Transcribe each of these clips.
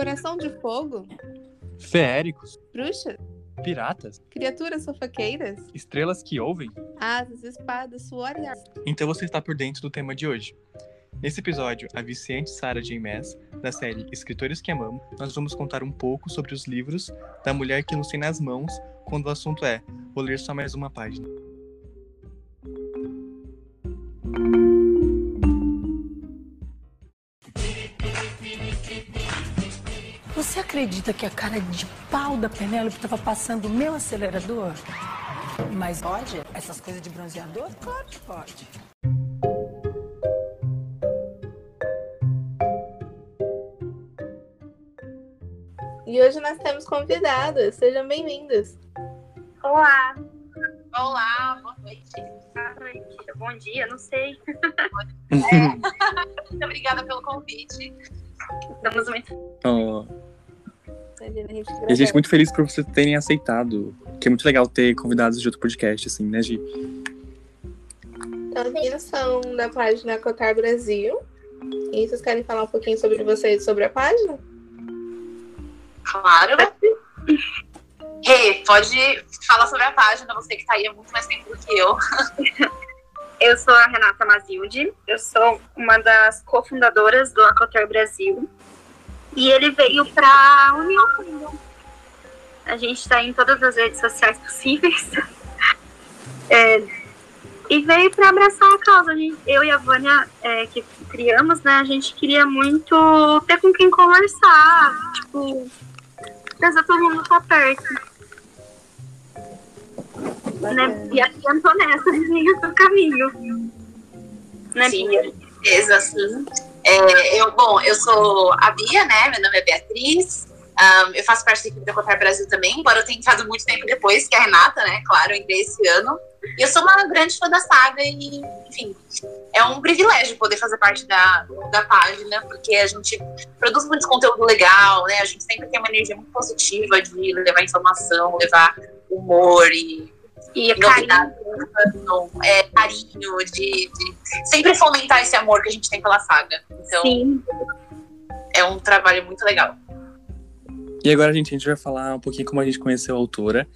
Coração de Fogo, Feéricos, Bruxas, piratas, Criaturas Fofoqueiras, estrelas que ouvem. Asas, Espadas, Suor e Ar. Então você está por dentro do tema de hoje. Nesse episódio, a viciante Sarah J. Maas, da série Escritores que Amamos, nós vamos contar um pouco sobre os livros da mulher que nos tem nas mãos quando o assunto é vou ler só mais uma página. Acredita que a cara de pau da Penélope estava passando o meu acelerador? Mas pode? Essas coisas de bronzeador? Claro que pode. E hoje nós temos convidadas, sejam bem-vindas. Olá. Olá, boa noite. Boa noite. Bom dia, não sei. É. Muito obrigada pelo convite. Estamos muito. Oh, Imagina, a gente e a gente é muito feliz por vocês terem aceitado, que é muito legal ter convidados de outro podcast, assim, né, Gi? Então, são da página Cotar Brasil. E vocês querem falar um pouquinho sobre vocês, sobre a página? Claro. Rê, pode falar sobre a página, você que está aí há muito mais tempo do que eu. Eu sou a Renata Mazilde, eu sou uma das cofundadoras do Acotar Brasil. E ele veio para União Kingdom. A gente está em todas as redes sociais possíveis. É, e veio para abraçar a causa. A gente, eu e a Vânia, é, que criamos, né, a gente queria muito ter com quem conversar, tipo, trazer todo mundo pra perto. Né? E aqui eu tô nessa, linha do caminho. Né, Sim, beleza, assim. É, eu, bom, eu sou a Bia, né? Meu nome é Beatriz. Ahn, eu faço parte da equipe da Cotar Brasil também, embora eu tenha entrado muito tempo depois que a Renata, né? Claro, eu entrei esse ano. E eu sou uma grande fã da saga e, enfim, é um privilégio poder fazer parte da, da página, porque a gente produz muito conteúdo legal, né? A gente sempre tem uma energia muito positiva de levar informação, levar humor e E carinho. novidade, é, carinho, de, de sempre fomentar esse amor que a gente tem pela saga. Então, Sim. é um trabalho muito legal. E agora, gente, a gente vai falar um pouquinho como a gente conheceu a autora.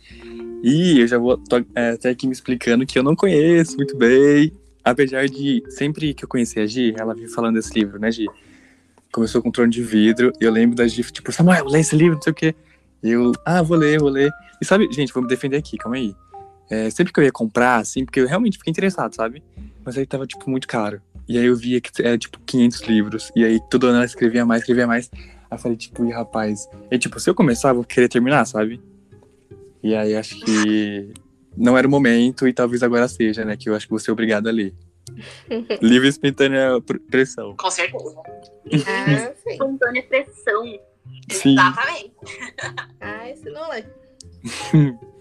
E eu já vou tô, é, até aqui me explicando que eu não conheço muito bem. Apesar de, sempre que eu conheci a Gi, ela vinha falando desse livro, né, Gi? Começou com o Trono de Vidro, e eu lembro da Gi, tipo, Samuel, lê esse livro, não sei o quê. E eu, ah, vou ler, vou ler. E sabe, gente, vou me defender aqui, calma aí. É, sempre que eu ia comprar, assim, porque eu realmente fiquei interessado, sabe? Mas aí tava, tipo, muito caro. E aí eu via que era, tipo, 500 livros. E aí todo ano ela escrevia mais, escrevia mais. Aí eu falei, tipo, e rapaz. E tipo, se eu começar, eu vou querer terminar, sabe? E aí acho que não era o momento e talvez agora seja, né? Que eu acho que vou ser obrigado a ler. Livre e espontânea pr- pressão. Com certeza. Ah. Espontânea pressão. Sim. Exatamente. Ah, esse não lê.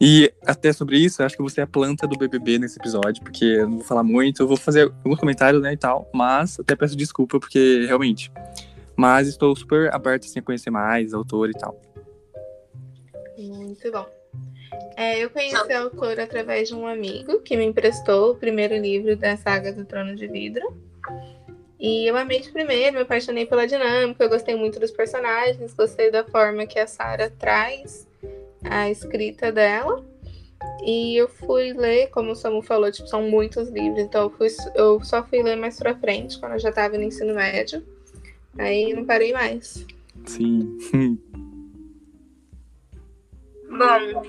E até sobre isso, acho que você é a planta do BBB nesse episódio, porque eu não vou falar muito, eu vou fazer alguns comentários, né, e tal, mas até peço desculpa, porque realmente. Mas estou super aberto, assim, a conhecer mais, autor e tal. Muito bom. É, eu conheci a autora através de um amigo que me emprestou o primeiro livro da saga do Trono de Vidro. E eu amei de primeiro, me apaixonei pela dinâmica, eu gostei muito dos personagens, gostei da forma que a Sarah traz a escrita dela. E eu fui ler, como o Samu falou, tipo, são muitos livros, então eu, fui, eu só fui ler mais pra frente, quando eu já tava no ensino médio. Aí não parei mais. Sim. Bom,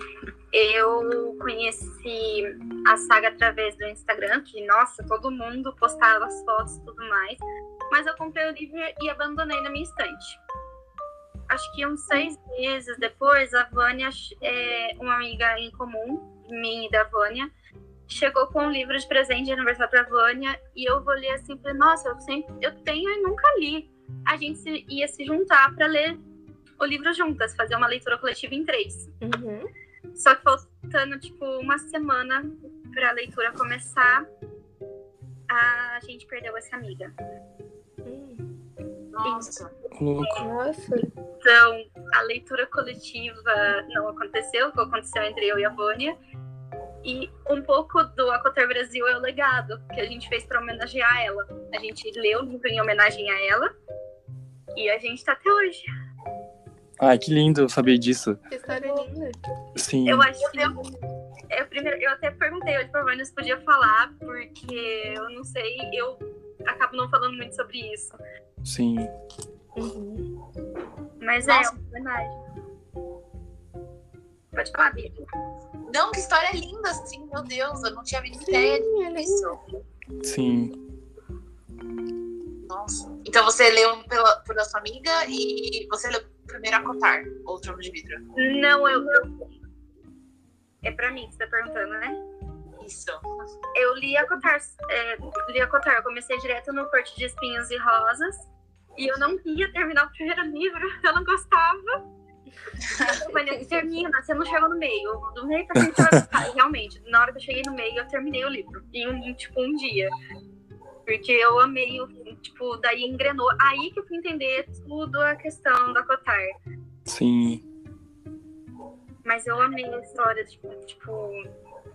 eu conheci a saga através do Instagram, que, nossa, todo mundo postava as fotos e tudo mais. Mas eu comprei o livro e abandonei na minha estante. Acho que uns seis meses depois, a Vânia, é, uma amiga em comum, minha e da Vânia, chegou com um livro de presente de aniversário pra Vânia e eu olhei assim e falei, nossa, eu, sempre, eu tenho e nunca li. A gente se- ia se juntar para ler o livro juntas, fazer uma leitura coletiva em três. Uhum. Só que faltando, tipo, uma semana pra leitura começar, a gente perdeu essa amiga. Hum, Nossa. Louco. Nossa. Então, a leitura coletiva não aconteceu, o que aconteceu entre eu e a Vânia. E um pouco do Acotar Brasil é o legado que a gente fez para homenagear ela. A gente leu o livro em homenagem a ela e a gente tá até hoje. Ai, que lindo eu saber disso. Que história linda. Sim. Eu acho que eu, eu, primeiro, eu até perguntei hoje pra Vânia se podia falar, porque eu não sei, eu acabo não falando muito sobre isso. Sim. Uhum. Mas Nossa. é, uma homenagem. Pode falar, Bia. Não, que história linda, assim, meu Deus, eu não tinha visto ideia Sim, é lindo. disso. Sim. Nossa. Então você leu pela, por sua amiga e você leu primeiro a Cotar, ou Trono de Vidro. Não, eu. eu- É pra mim que você tá perguntando, né? Isso. Eu li a Cotar, é, li a Cotar, eu comecei direto no Corte de Espinhos e Rosas. E eu não ia terminar o primeiro livro, eu não gostava. Falei, termina, você não chegou no meio. Do meio pra frente. E realmente, na hora que eu cheguei no meio, eu terminei o livro. Em um, tipo, um dia. Porque eu amei, o tipo, daí engrenou. Aí que eu fui entender tudo a questão da Cotar. Sim. Mas eu amei a história, tipo, tipo,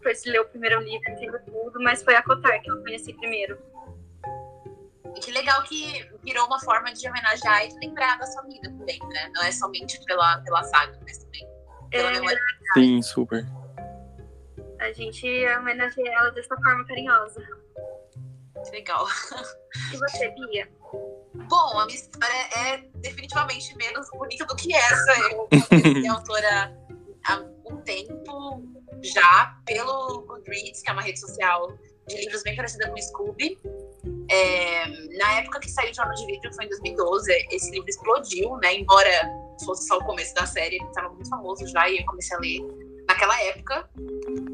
depois de ler o primeiro livro, entendo tudo, mas foi a Cotar que eu conheci primeiro. E que legal que virou uma forma de homenagear e de lembrar da sua amiga também, né? Não é somente pela, pela saga, mas também pela É, memória. Sim, super. a gente homenageia ela dessa forma carinhosa. Que legal. E você, Bia? Bom, a minha história é definitivamente menos bonita do que essa. Eu conheci a autora há um tempo já pelo Goodreads, que é uma rede social de livros bem parecida com o Scooby. É, na época que saiu Jornal de Vidro, foi em 2012, esse livro explodiu, né? Embora fosse só o começo da série, ele estava muito famoso já e eu comecei a ler naquela época.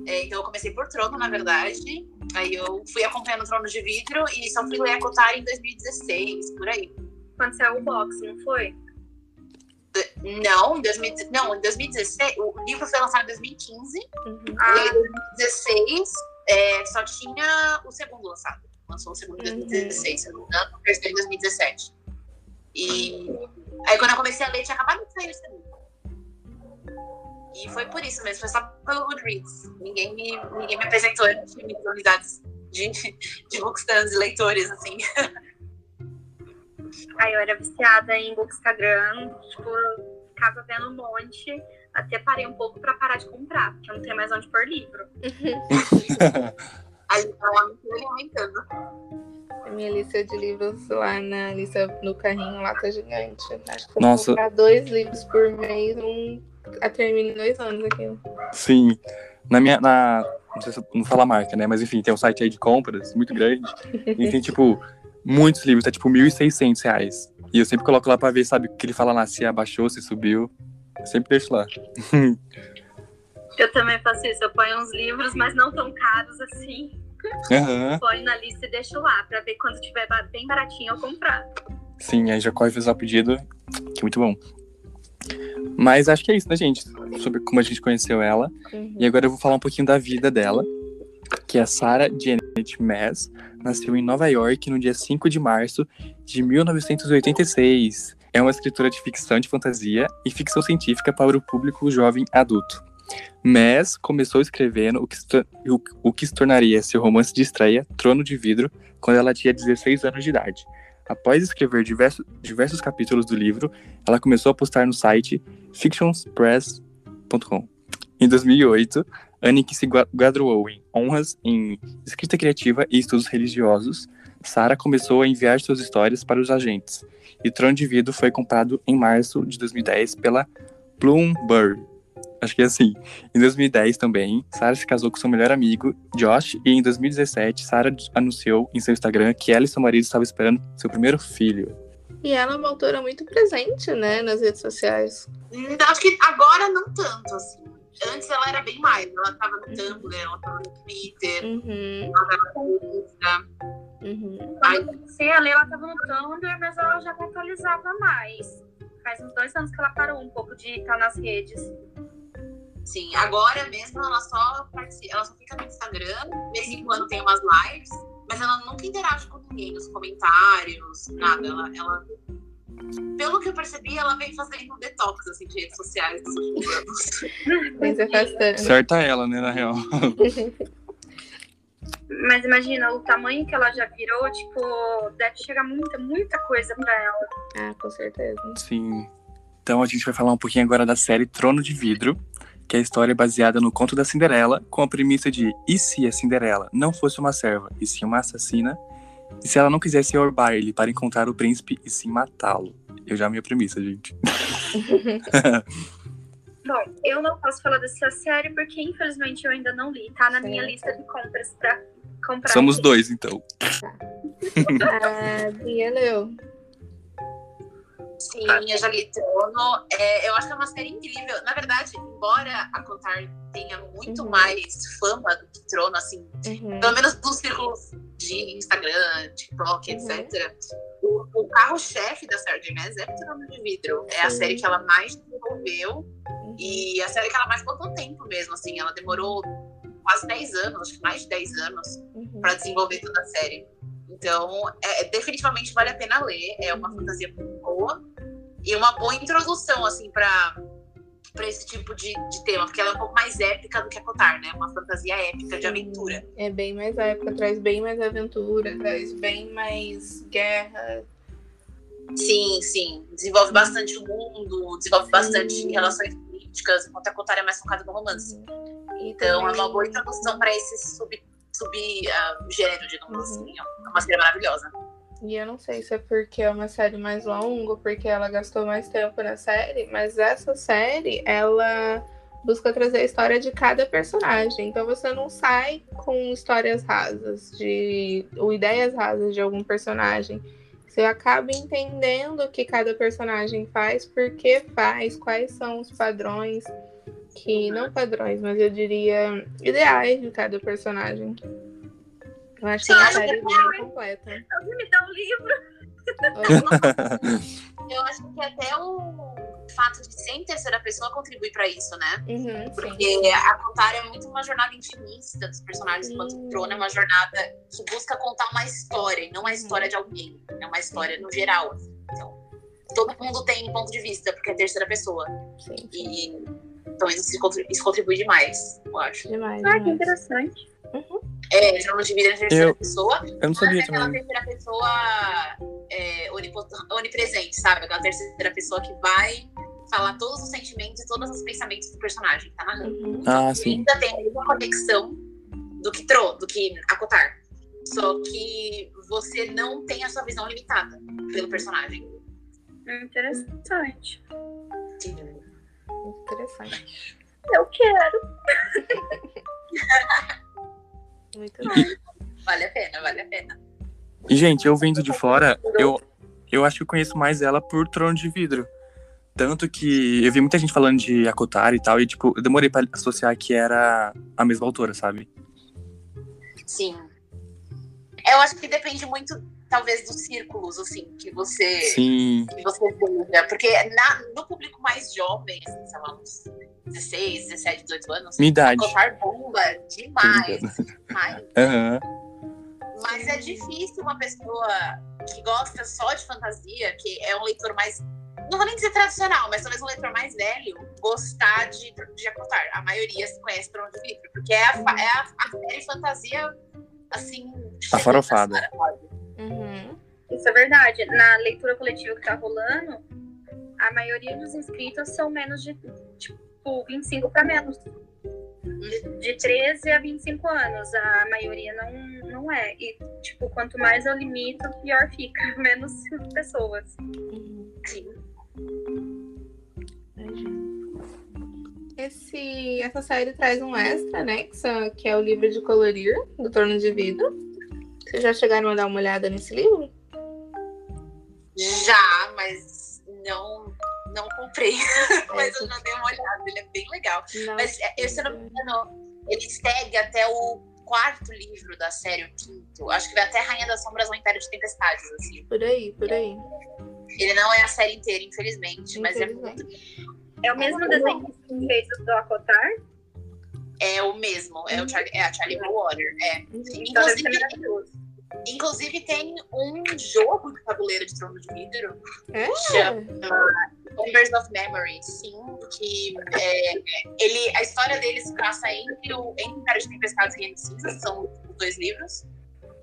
É, então eu comecei por Trono, na verdade. Aí eu fui acompanhando o Trono de Vidro e só fui ler a Cotar em 2016, por aí. Quando saiu o box, não foi? Não, em 2000, não, em 2016, o livro foi lançado em 2015, Uhum. e Ah, em 2016 é, só tinha o segundo lançado. Lançou o segundo em Uhum. 2016, se eu não me engano, o terceiro em 2017. E aí quando eu comecei a ler, tinha acabado de sair o segundo. E foi por isso mesmo, foi só pelo Goodreads. Ninguém me, ninguém me apresentou, eu não tinha muitas amizades de, de bookstans e leitores, assim. aí eu era viciada em Bookstagram, tipo, ficava vendo um monte, até parei um pouco pra parar de comprar, porque eu não tenho mais onde pôr livro. Aí tava me aumentando. A minha lista de livros lá na lista no carrinho lá tá gigante. Acho que Nossa. comprar dois livros por mês, um a termina em dois anos aquilo. Sim. Na minha. Na, não sei se eu não fala a marca, né? Mas enfim, tem um site aí de compras muito grande. E tem, tipo, muitos livros, tá tipo 1.600 reais. E eu sempre coloco lá pra ver, sabe, o que ele fala lá, se abaixou, se subiu. Eu sempre deixo lá. Eu também faço isso, eu ponho uns livros, mas não tão caros assim. Aham. Ponho na lista e deixo lá, pra ver quando tiver bem baratinho eu comprar. Sim, aí já corre fazer o pedido, que é muito bom. Mas acho que é isso, né, gente? Sobre como a gente conheceu ela. Uhum. E agora eu vou falar um pouquinho da vida dela, que é a Sarah Janet Maas. Nasceu em Nova York no dia 5 de março de 1986. É uma escritora de ficção de fantasia e ficção científica para o público jovem adulto. Maas começou escrevendo o que, o, o que se tornaria seu romance de estreia, Trono de Vidro, quando ela tinha 16 anos de idade. Após escrever diversos, diversos capítulos do livro, ela começou a postar no site fictionspress.com. Em 2008, que se graduou em honras em escrita criativa e estudos religiosos, Sarah começou a enviar suas histórias para os agentes. E Trono de Vidro foi comprado em março de 2010 pela Bloomberg. Acho que é assim. Em 2010 também, Sarah se casou com seu melhor amigo, Josh, e em 2017, Sarah anunciou em seu Instagram que ela e seu marido estavam esperando seu primeiro filho. E ela é uma autora muito presente, né, nas redes sociais. Acho que agora não tanto, assim. Antes ela era bem mais. Ela tava no Tumblr, ela tava no Twitter, Uhum, ela tava no Insta. uhum. Ai, Quando eu comecei a ler, ela tava no Tumblr, mas ela já não atualizava mais. Faz uns dois anos que ela parou um pouco de estar nas redes. Sim, agora mesmo ela só participa, ela só fica no Instagram, de vez em quando tem umas lives, mas ela nunca interage com ninguém nos comentários, nada. Ela, ela- pelo que eu percebi, ela vem fazendo um detox assim, de redes sociais nos últimos anos. Mas é. Certa ela, né, na real. Mas imagina, o tamanho que ela já virou, tipo, deve chegar muita, muita coisa pra ela. Ah, com certeza. Sim. Então a gente vai falar um pouquinho agora da série Trono de Vidro, que é a história baseada no conto da Cinderela, com a premissa de e se a Cinderela não fosse uma serva, e sim uma assassina, se ela não quisesse ir ao baile para encontrar o príncipe e sim matá-lo. Eu já minha premissa, gente. Bom, eu não posso falar dessa série porque infelizmente eu ainda não li. Tá na minha lista de compras pra comprar. Somos aqui. dois, então. A Bia leu. Sim, eu já li Trono. É, eu acho que é uma série incrível. Na verdade, embora a Cotar tenha muito Uhum. mais fama do que Trono, assim, Uhum. pelo menos nos círculos de Instagram, TikTok, Uhum. etc. O, o carro-chefe da Sarah J. Maas é Trono de Vidro. É a série que ela mais desenvolveu e a série que ela mais botou tempo mesmo, assim. Ela demorou quase 10 anos, acho que mais de 10 anos, Uhum. para desenvolver toda a série. Então, é, é- definitivamente vale a pena ler. É uma fantasia muito boa e uma boa introdução, assim, para para esse tipo de, de tema, porque ela é um pouco mais épica do que a Cotar, né? Uma fantasia épica de aventura. É bem mais época, traz bem mais aventura, traz bem mais guerra. Sim, sim. Desenvolve bastante o mundo, desenvolve bastante Sim. relações políticas, enquanto a Cotar é mais focada no romance. E Então, é uma boa introdução para esse sub, sub ah, gênero, digamos Uhum. assim. É uma série maravilhosa. E eu não sei se é porque é uma série mais longa, porque ela gastou mais tempo na série, mas essa série, ela busca trazer a história de cada personagem. Então você não sai com histórias rasas, de ou ideias rasas de algum personagem. Você acaba entendendo o que cada personagem faz, por que faz, quais são os padrões que não padrões, mas eu diria ideais de cada personagem. Eu acho que é Sim, uma série bem completa. Alguém me dá um livro? Eu acho que até o fato de ser em terceira pessoa contribui para isso, né? Uhum, sim. Porque a Contar é muito uma jornada intimista dos personagens, enquanto Sim. o Trono é uma jornada que busca contar uma história, e não uma história de alguém. É uma história no geral. assim. Então, todo mundo tem ponto de vista, porque é terceira pessoa. Sim, E, então isso, se contri- isso contribui demais, eu acho. demais. Ah, que demais. interessante. É, Trono de Vida é terceira Eu- pessoa, Eu não sabia é aquela terceira pessoa é, onipresente, sabe? Aquela terceira pessoa que vai falar todos os sentimentos e todos os pensamentos do personagem que tá narrando. Uhum. Ah, E sim. ainda tem a mesma conexão do que Tro, do que Acotar. Só que você não tem a sua visão limitada pelo personagem. Interessante. Muito interessante. Eu quero. Muito bom. Vale a pena, vale a pena. E, gente, eu vendo de fora, eu, eu acho que eu conheço mais ela por Trono de Vidro. Tanto que eu vi muita gente falando de Akotar e tal, e, tipo, eu demorei pra associar que era a mesma autora, sabe? Sim. Eu acho que depende muito, talvez, dos círculos, assim, que você. Sim. que você veja. Porque na- no público mais jovem, assim, sei lá, uns 16, 17, 18 anos, Minha idade. Cotar bomba demais, demais. Mas é difícil uma pessoa que gosta só de fantasia, que é um leitor mais. Não vou nem dizer tradicional, mas talvez um leitor mais velho, gostar de, de Acotar. A maioria se conhece Trono de Vidro, porque é a, é a, a série fantasia, assim. A farofada. Uhum. Isso é verdade. Na leitura coletiva que tá rolando, a maioria dos inscritos são menos de, tipo, 25 para menos. De, de 13 a 25 anos. A maioria não, não é. E, tipo, quanto mais eu limito, pior fica. Menos pessoas. Sim. Esse, essa série traz um extra, né? Que, são- que é o livro de colorir do Torno de Vidro. Vocês já chegaram a dar uma olhada nesse livro? Já, mas não, não comprei. mas eu já dei uma olhada, ele é bem legal. Não. Mas é, eu, se eu não me engano, ele segue até o quarto livro da série, o quinto. Acho que vai até Rainha das Sombras ou Império de Tempestades, assim. Por aí, por aí. Ele não é a série inteira, infelizmente, mas é, muito, É o mesmo desenho que fez o do Acotar. é o mesmo. É, o Charlie, é a Charlie Water. É. Então deve ser Inclusive, maravilhoso. Inclusive, tem um jogo de tabuleiro de trono de vidro É? chama Numbers of Memory, sim, que é, ele, a história dele se passa entre o entre de Tempestades e Reino de Cinzas, são os dois livros.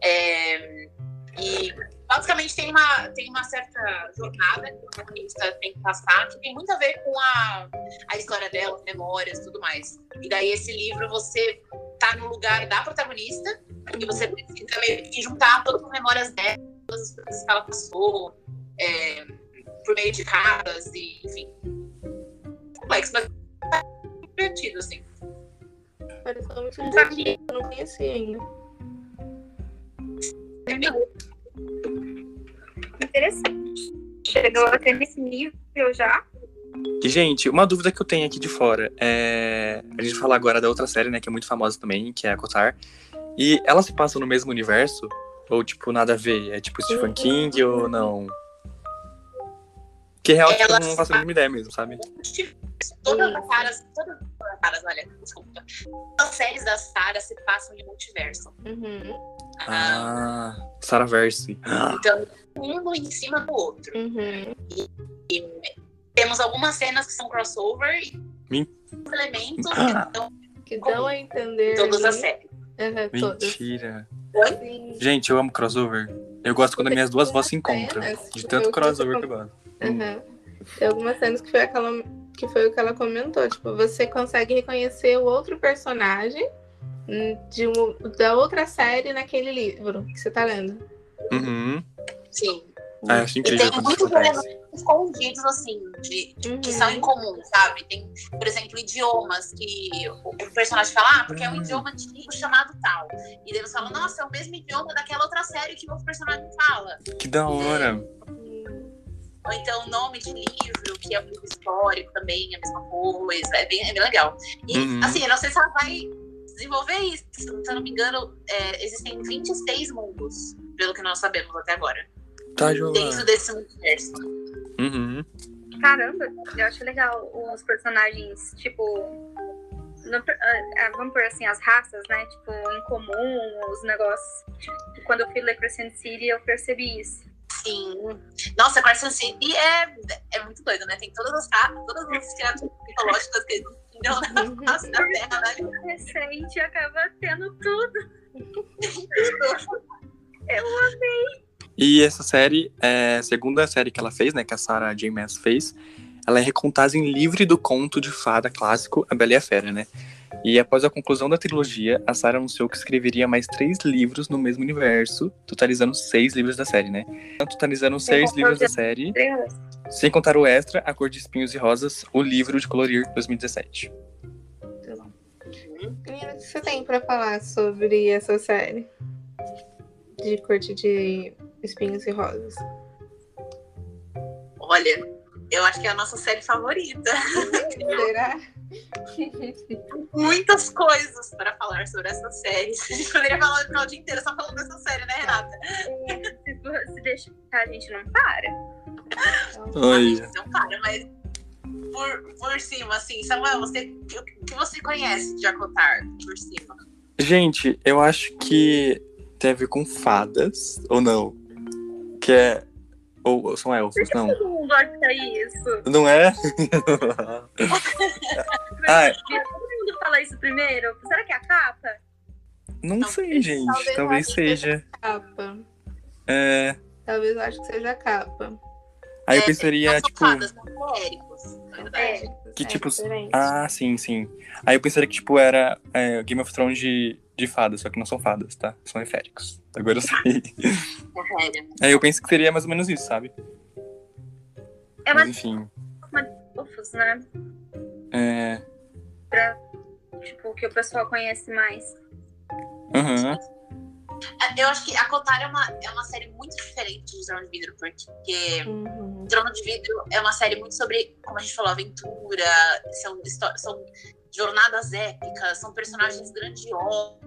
É, E basicamente tem uma, tem uma certa jornada que o protagonista tem que passar, que tem muito a ver com a, a história dela, as memórias tudo mais. E daí esse livro você tá no lugar da protagonista e você precisa meio que juntar todas as memórias dela, todas as coisas que ela passou, é, por meio de cartas e, enfim. Complexo, mas divertido, assim. Pareceu muito divertido, eu não conhecia ainda. Interessante. Chegou até nesse nível já. E, gente, uma dúvida que eu tenho aqui de fora é. A gente fala agora da outra série, né, que é muito famosa também, que é a Cotar. E ela se passa no mesmo universo? Ou, tipo, nada a ver? É tipo Stephen King ou não? Que real, tipo, Ela não faço a mínima ideia mesmo, sabe? Todas as caras, todas as caras, olha, desculpa. Todas as séries da Sarah se passam em multiverso. Uhum, Ah, Ah, Sarah Verse. Então, um em cima do outro. uhum. E temos algumas cenas que são crossover e Min- elementos Ah. que estão Que dão a entender. todas as séries. Uhum. Mentira. Gente, eu amo crossover. Eu gosto quando as minhas duas vozes se encontram. De tanto crossover que eu gosto. Uhum. Tem algumas cenas que foi aquela que foi o que ela comentou. Tipo, você consegue reconhecer o outro personagem hum, de um, da outra série naquele livro que você tá lendo. Uhum. Sim. Ah, eu acho E incrível tem quando isso muitos elementos escondidos, assim, de, que Uhum. são em comum, sabe? Tem, por exemplo, idiomas que o, o personagem fala, ah, porque é um Hum. idioma antigo chamado tal. E daí você fala, nossa, é o mesmo idioma daquela outra série que o outro personagem fala. Que da hora. Ou então o nome de livro, que é um livro histórico também, é a mesma coisa. É bem, é bem legal. E, Uhum. assim, eu não sei se ela vai desenvolver isso. Se eu não me engano, é, existem 26 mundos, pelo que nós sabemos até agora. Tá. Dentro desse universo. Uhum. Caramba, eu acho legal os personagens, tipo. no- ah, vamos por assim, as raças, né? Tipo, em comum, os negócios. Tipo, quando eu fui ler Crescent City, eu percebi isso. Sim. Nossa, Carson City é, é muito doido, né? Tem todas as, todas as criaturas mitológicas que não na Uhum. face da Terra, né? Recente acaba tendo tudo. E essa série, é a segunda série que ela fez, né? Que a Sarah J. Maas fez. Ela é recontagem livre do conto de fada clássico A Bela e a Fera, né? E após a conclusão da trilogia, a Sarah anunciou que escreveria mais três livros no mesmo universo, totalizando seis livros da série, né? Então, totalizando seis contou livros da série, sem contar o extra, A Cor de Espinhos e Rosas, o livro de colorir 2017. Menina, o que você tem pra falar sobre essa série? De corte de espinhos e rosas. Olha, eu acho que é a nossa série favorita. Será? Muitas coisas para falar sobre essa série. A gente poderia falar o final dia inteiro só falando dessa série, né, Renata? Se, se deixar, a gente não para. A gente não para, mas por, por cima, assim, Samuel, você, o que você conhece de Acotar por cima? Gente, eu acho que tem a ver com fadas, ou não? Que é. Ou, ou são elfos, não. Todo mundo gosta isso. Não é? Ah, Todo mundo fala isso primeiro. Será que é a capa? não sei, gente. Talvez Talvez seja. Capa. É. Talvez eu acho que seja a capa. Aí eu É, pensaria, não tipo. clérigos, na verdade. Que É tipo- diferente. Ah, sim, sim. Aí eu pensaria que, tipo, era é, Game of Thrones de, de fadas, só que não são fadas, tá? São eféricos. Agora eu sei. Sério. Aí eu penso que seria mais ou menos isso, sabe? É Mas uma enfim. Ufos, né? É. Pra, tipo, que o pessoal conhece mais. Aham. Eu acho que Acotar é uma, é uma série muito diferente de Trono de Vidro, porque Uhum. Trono de Vidro é uma série muito sobre, como a gente falou, aventura, são, são jornadas épicas, são personagens grandiosos.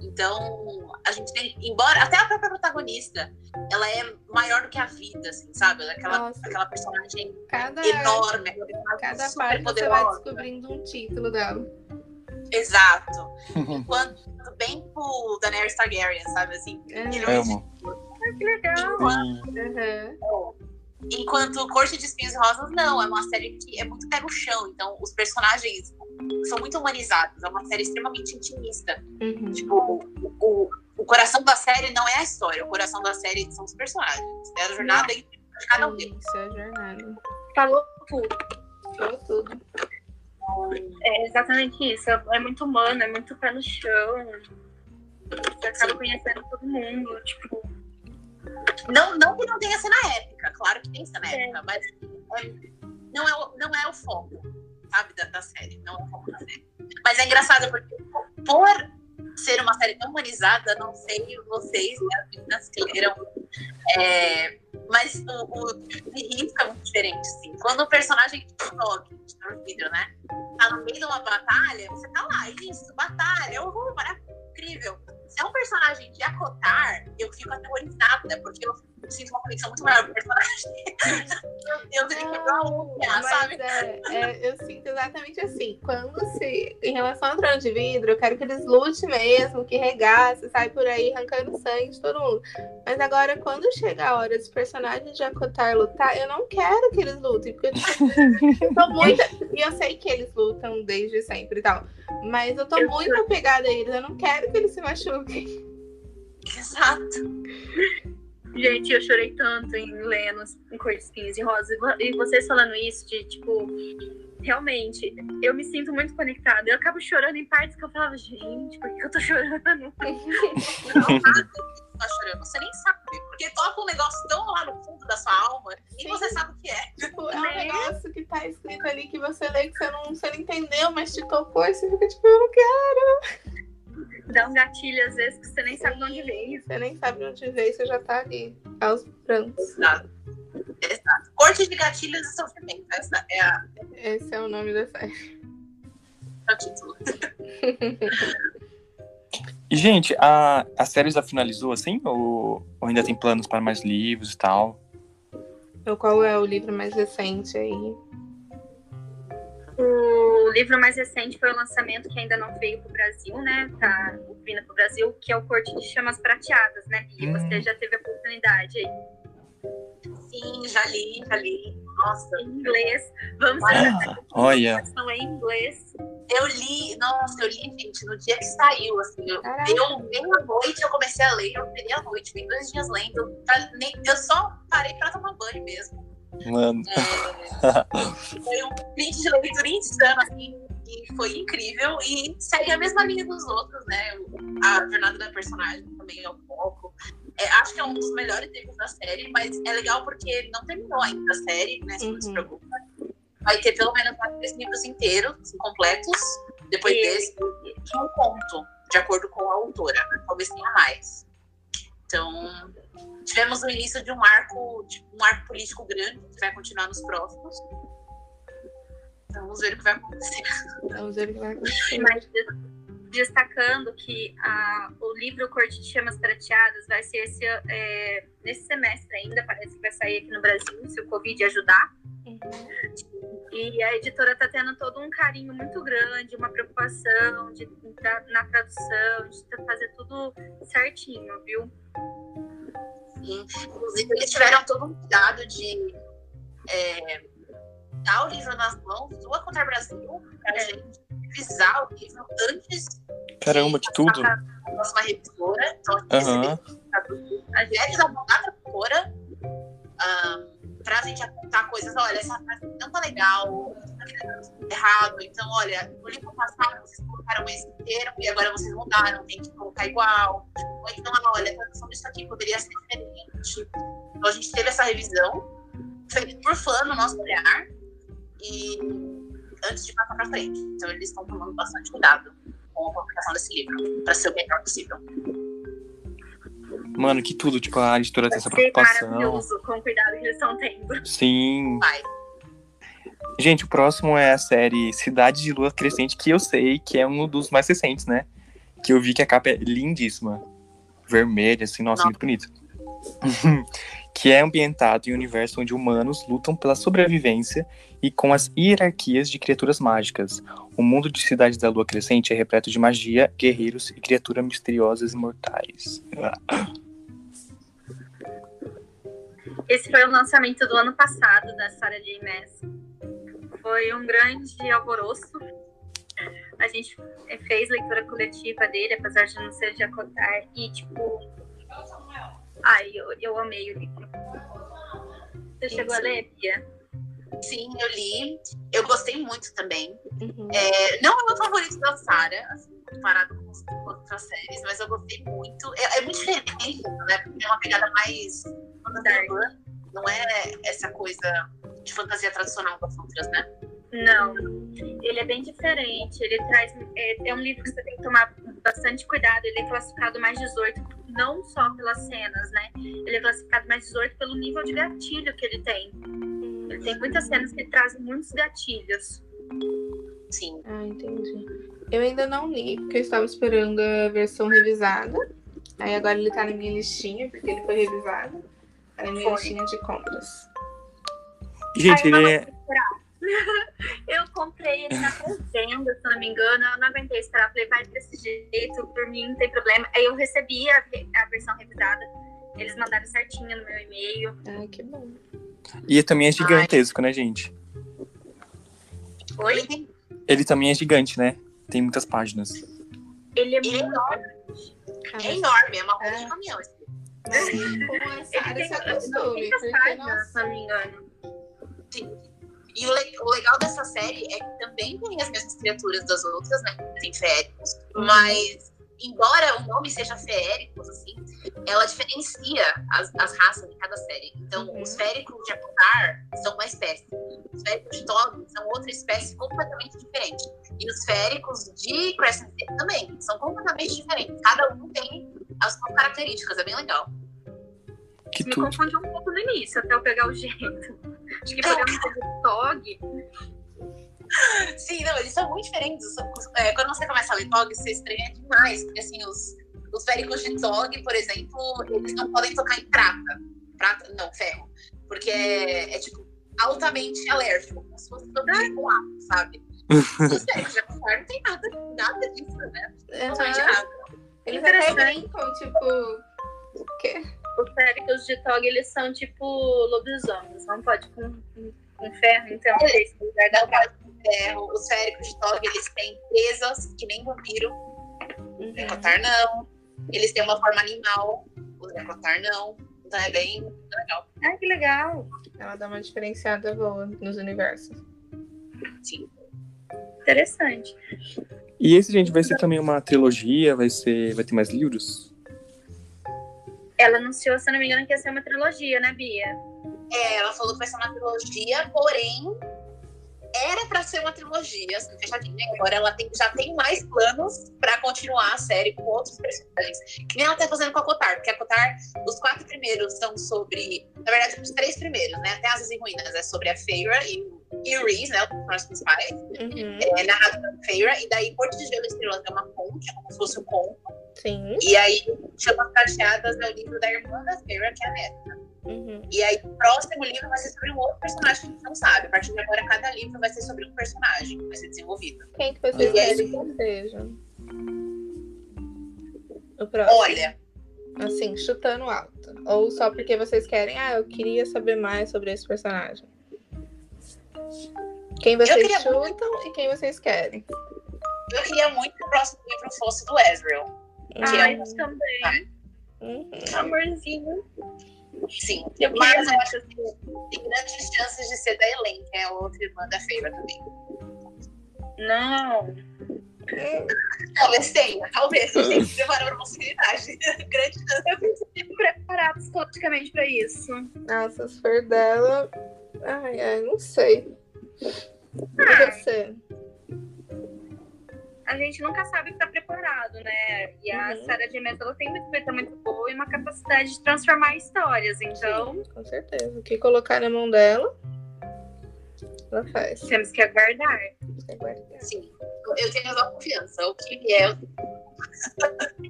Então, a gente tem, embora até a própria protagonista, ela é maior do que a vida, assim, sabe? Aquela, Nossa. aquela personagem Cada, enorme, aquela personagem cada super parte você vai poderosa. descobrindo um título dela. Exato. Enquanto bem pro Daenerys Targaryen, sabe assim? Ele vai Amo. Que legal. Sim. Uhum. Enquanto Corte de Espinhos e Rosas, não. É uma série que é muito pé no chão. Então, os personagens são muito humanizados. É uma série extremamente intimista. Uhum. Tipo, o, o, coração da série não é a história, o coração da série são os personagens. É a jornada de cada um deles. Isso, é a jornada. Falou tudo. Falou tudo. É exatamente isso. É muito humano, é muito pé no chão. Você acaba Sim. conhecendo todo mundo. Tipo, Não, não que não tenha cena épica, claro que tem cena É. épica, mas é- não, é o, não é o foco, sabe, da, da série. Não é o foco da série. Mas é engraçado porque, por ser uma série tão humanizada, não sei vocês, né, as meninas que leram, é, mas o, o risco é muito diferente, assim. Quando o personagem de Darth Vader, né, tá no meio de uma batalha, você tá lá, isso, batalha, uhul, maravilha, incrível. Se é um personagem de Akotar, eu fico aterrorizada, porque eu sinto uma conexão muito maior com o personagem. Meu Deus, ele quebrou a unha, Mas sabe? é, é, eu sinto exatamente assim. Quando se. Em relação ao trono de vidro, eu quero que eles lutem mesmo, que regasse, sai por aí arrancando sangue de todo mundo. Mas agora, quando chega a hora dos personagens de Akotar lutar, eu não quero que eles lutem. Porque tipo, eu tô muito. E eu sei que eles lutam desde sempre e tal. Mas eu tô muito apegada a eles. Eu não quero que eles se machuquem. Exato. Gente, eu chorei tanto em lendo em cor de espinhos e rosa. E vo- vocês falando isso de, tipo, realmente, eu me sinto muito conectada. Eu acabo chorando em partes que eu falava, gente, por que eu tô chorando? Não, nada que você tá chorando, você nem sabe. Porque toca um negócio tão lá no fundo da sua alma e você sabe o que é. Tipo, é um É. negócio que tá escrito ali que você lê que você não, você não entendeu, mas te tocou e você fica tipo, eu não quero. Dá um gatilho às vezes que você nem sabe de onde veio. Você nem sabe de onde veio, você já tá ali, aos prantos. Exato. Exato. Corte de gatilhos e sofrimento. Essa é, a, Esse é o nome da série. é o título. E, gente, a, a série já finalizou assim? Ou, ou ainda tem planos para mais livros e tal? Qual é o livro mais recente aí? O livro mais recente foi o lançamento que ainda não veio pro Brasil, né? Tá vindo pro Brasil, que é o Corte de Chamas Prateadas, né? E Hum. você já teve a oportunidade aí. Sim, já li, já li. Nossa, Em inglês. Vamos Ah, olha. em inglês. eu li, nossa, eu li, gente, no dia que saiu, assim, eu, Caraca. eu meia-noite eu comecei a ler, eu peguei a noite, fiquei dois dias lendo, pra- nem- eu só parei pra tomar banho mesmo. Mano. É, foi um print de leitura insano, assim, e foi incrível, e segue a mesma linha dos outros, né, a jornada da personagem também é um pouco, É, acho que é um dos melhores livros da série, mas é legal porque não terminou ainda a série, né, se não se Uhum. preocupa. Vai ter pelo menos mais três livros inteiros, assim, completos, depois E- desse, e um conto, de acordo com a autora. Talvez tenha mais. Então, tivemos o início de um arco, de um arco político grande, que vai continuar nos próximos. Então, vamos ver o que vai acontecer. Vamos ver o que vai acontecer. Mas destacando que a- o livro Corte de Chamas Prateadas vai ser esse, é, nesse semestre ainda, parece que vai sair aqui no Brasil, se o Covid ajudar. Uhum. E a editora está tendo todo um carinho muito grande, uma preocupação de, da- na tradução, de fazer tudo certinho, viu? Inclusive, eles tiveram todo um cuidado de é, dar o livro nas mãos do Contar Brasil para a É. gente revisar o livro antes Caramba, que tudo. da próxima revisora. Então, a gente Aham. a gente da da tradutora para a gente apontar coisas. Olha, essa frase não tá legal, tá errado. Então, olha, no livro passado vocês colocaram esse termo e agora vocês mudaram, tem que colocar igual. Ou então, olha, a tradução disso aqui poderia ser diferente. Então, a gente teve essa revisão, feita por fã no nosso olhar, e antes de passar para frente. Então, eles estão tomando bastante cuidado com a publicação desse livro, para ser o melhor possível. Mano, que tudo. Tipo, a editora tem essa preocupação. maravilhoso com o cuidado que eles estão tendo. Sim. Vai. Gente, o próximo é a série Cidade de Lua Crescente, que eu sei que é um dos mais recentes, né? Que eu vi que a capa é lindíssima. Vermelha, assim, nossa, Nossa. muito bonito. que é ambientado em um universo onde humanos lutam pela sobrevivência e com as hierarquias de criaturas mágicas. O mundo de Cidade da Lua Crescente é repleto de magia, guerreiros e criaturas misteriosas e mortais. Esse foi o lançamento do ano passado da história de Inés. Foi um grande alvoroço. A gente fez leitura coletiva dele, apesar de não ser de acotar. E, tipo. Ai, eu, eu amei o livro. Você chegou a ler, Bia? Sim, eu li. Eu gostei muito também. Uhum. É, não é o meu favorito da Sarah, assim, comparado com as outras séries, mas eu gostei muito. É, é muito diferente, né? Porque é uma pegada mais urbana, não é essa coisa de fantasia tradicional das outras, né? Não. Ele é bem diferente. Ele traz. É, é um livro que você tem que tomar bastante cuidado. Ele é classificado mais 18, não só pelas cenas, né? Ele é classificado mais 18 pelo nível de gatilho que ele tem. Ele tem muitas cenas que trazem muitos gatilhos. Sim. Ah, entendi. Eu ainda não li, porque eu estava esperando a versão revisada. Aí agora ele tá na minha listinha, porque ele foi revisado. Na minha Foi. listinha de compras. Gente, Ai, ele é. Eu comprei ele na pré-venda, se eu não me engano. Eu não aguentei esperar. Falei, vai desse jeito, por mim não tem problema. Aí eu recebi a, a versão revisada. Eles mandaram certinho no meu e-mail. Ai, que bom. E também é gigantesco, né, gente? Oi? Ele também é gigante, né? Tem muitas páginas. Ele é Ele é enorme, Ah, é enorme, é uma roda É. de caminhão. Como a Ele Sarah tem se acostume, 900 porque páginas, nossa, se eu não me engano. E o, le- o legal dessa série é que também tem as mesmas criaturas das outras, né? Tem féricos, mas embora o nome seja féricos, assim, ela diferencia as, as raças de cada série. Então, Uhum. os féricos de Apotar são uma espécie. Os féricos de Tog são outra espécie completamente diferente. E os féricos de Crescent City também são completamente diferentes. Cada um tem as suas características, é bem legal. Que Me tudo. confundiu um pouco no início, até eu pegar o jeito. Acho que ter o TOG. Sim, não, eles são muito diferentes. São- é, quando você começa a ler Tog, você estranha demais. Porque, assim, os, os féricos de Tog, por exemplo, eles não podem tocar em prata. Prata, não, ferro. Porque é, é, tipo, altamente alérgico. Como se fosse todo com água, sabe? Os féricos de não tem nada, nada disso, né? Totalmente Aham. Eles até Interessante. brincam, tipo. O quê? Os féricos de TOG, eles são tipo lobisomens. Não pode com, com, com ferro, então é esse lugar da Não pode com ferro. Os féricos de Tog, eles têm presas, que nem vampiro. Uhum. Decotar não. Eles têm uma forma animal. Os Decotar não. Então é bem legal. Ai, que legal. Ela dá uma diferenciada boa nos universos. Sim. Interessante. E esse, gente, vai ser também uma trilogia? Vai ser. Vai ter mais livros? Ela anunciou, se eu não me engano, que ia ser uma trilogia, né, Bia? É, ela falou que vai ser uma trilogia, porém era pra ser uma trilogia, assim, fechadinha. Agora ela tem- já tem mais planos pra continuar a série com outros personagens. Que nem ela tá fazendo com a Kotar, porque a Kotar, os quatro primeiros são sobre. Na verdade, os três primeiros, né? Até Asas e Ruínas, é sobre a Feyre e o e Reese, né? Os personagens principais. Uhum. É narrado pela Feyre. E daí, Porto de Gelo e Estrelas é uma ponte, é como se fosse um conto. Sim. E aí, Chamas Prateadas é o livro da irmã da Feyre, que é a Neta. Uhum. E aí, o próximo livro vai ser sobre um outro personagem que a gente não sabe. A partir de agora, cada livro vai ser sobre um personagem que vai ser desenvolvido. Quem que vocês querem que seja? O próximo. Olha, Assim, chutando alto. Ou só porque vocês querem, ah, eu queria saber mais sobre esse personagem. Quem vocês queria chutam e quem vocês querem. eu queria muito que o próximo livro fosse do Ezreal. Que Ai, é eu também. Uhum. Amorzinho. Sim. Eu queria Mas eu acho que tem grandes chances de ser da Elen, que é a outra irmã da Feyre também. Não. Talvez tenha, talvez. A gente preparou uma possibilidade. Grande chance. Eu preciso preparar psicologicamente pra isso. Nossa, se for dela. Ai, ai, não sei. E Ah. você? A gente nunca sabe que tá preparado, né? E a Uhum. Sarah. Maas, ela tem muito boa e uma capacidade de transformar histórias. Então, Com certeza. O que colocar na mão dela, ela faz. temos que aguardar. Tem que guardar. Sim. Eu tenho a confiança. O que vier,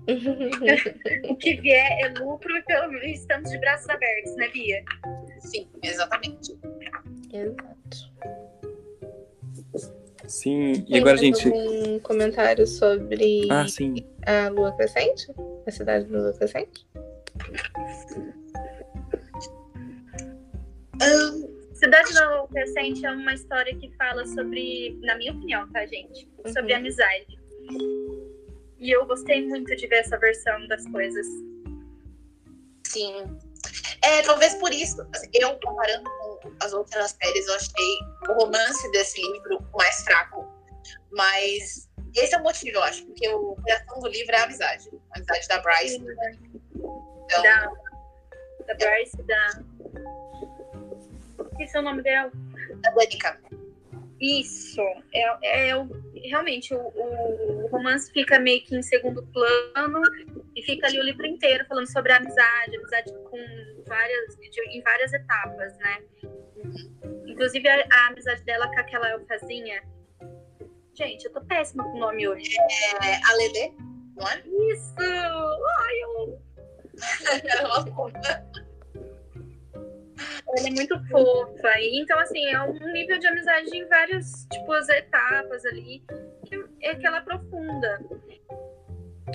O que vier é lucro e pelo menos estamos de braços abertos, né, Bia? sim, exatamente. Exato. Sim. E agora, gente. algum comentário sobre Ah, sim. a Lua Crescente? A cidade da Lua Crescente? Cidade da Lua Crescente é uma história que fala sobre, na minha opinião, tá, gente? Sobre Uhum. amizade. E eu gostei muito de ver essa versão das coisas. Sim. É, talvez por isso, eu comparando com as outras séries, eu achei o romance desse livro mais fraco. Mas esse é o motivo, eu acho, porque o coração do livro é a amizade. A amizade da Bryce. Então, Da, da Bryce da. Esqueci o nome dela. da Danica. Isso. É, é, o- realmente, o, o romance fica meio que em segundo plano e fica ali o livro inteiro falando sobre a amizade, amizade com várias, de- em várias etapas, né? Inclusive a, a amizade dela com aquela elfazinha. Gente, eu tô péssima com o nome hoje. É, a Lelê, não é? Isso! Ai, eu Ela é muito fofa. E, então, assim, é um nível de amizade em várias, tipo, as etapas ali. Que é que ela aprofunda.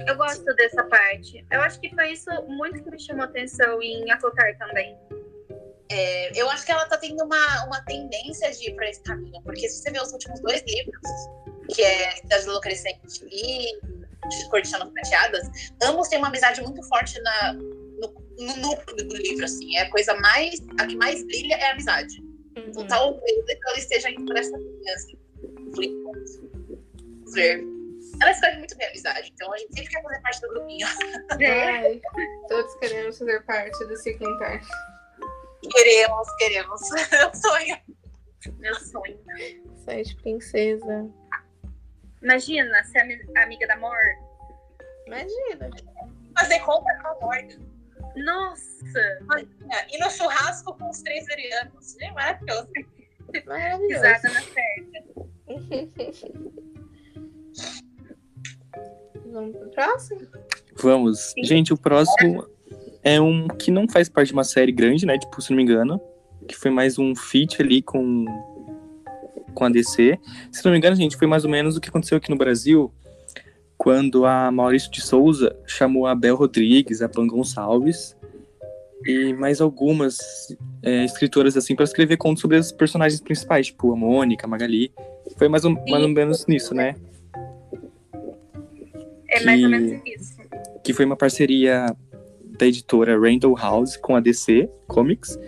Eu gosto dessa parte. Eu acho que foi isso muito que me chamou atenção em Acotar também. É, eu acho que ela tá tendo uma, uma tendência de ir pra esse caminho, porque se você ver os últimos dois livros, que é Cidade do Crescente e Cortiçanas Prateadas, ambos têm uma amizade muito forte na, no, núcleo do livro, assim. É a coisa mais. A que mais brilha é a amizade. Uhum. Então, talvez ela esteja indo por essa linha, assim. Vamos ver. Ela escolhe muito bem a amizade, então a gente sempre quer fazer parte do grupinho. Ai, todos queremos fazer parte do ciclo interno. Queremos, queremos. É um sonho. Meu sonho. Sai de princesa. Imagina ser ami- amiga da Mor. Imagina. Fazer compra com a morte. Nossa! E no churrasco com os três verianos. É maravilhoso. Maravilhoso. Pisada na certa. Vamos pro próximo? Vamos. Gente, o próximo é um que não faz parte de uma série grande, né? Tipo, se não me engano. Que foi mais um feat ali com, com a DC. Se não me engano, gente, foi mais ou menos o que aconteceu aqui no Brasil. Quando a Maurício de Souza chamou a Bel Rodrigues, a Pan Gonçalves e mais algumas é, escritoras assim para escrever contos sobre as personagens principais, tipo a Mônica, a Magali. Foi mais ou, mais ou menos nisso, né? É mais ou Que- menos isso. que foi uma parceria da editora Randall House com a DC Comics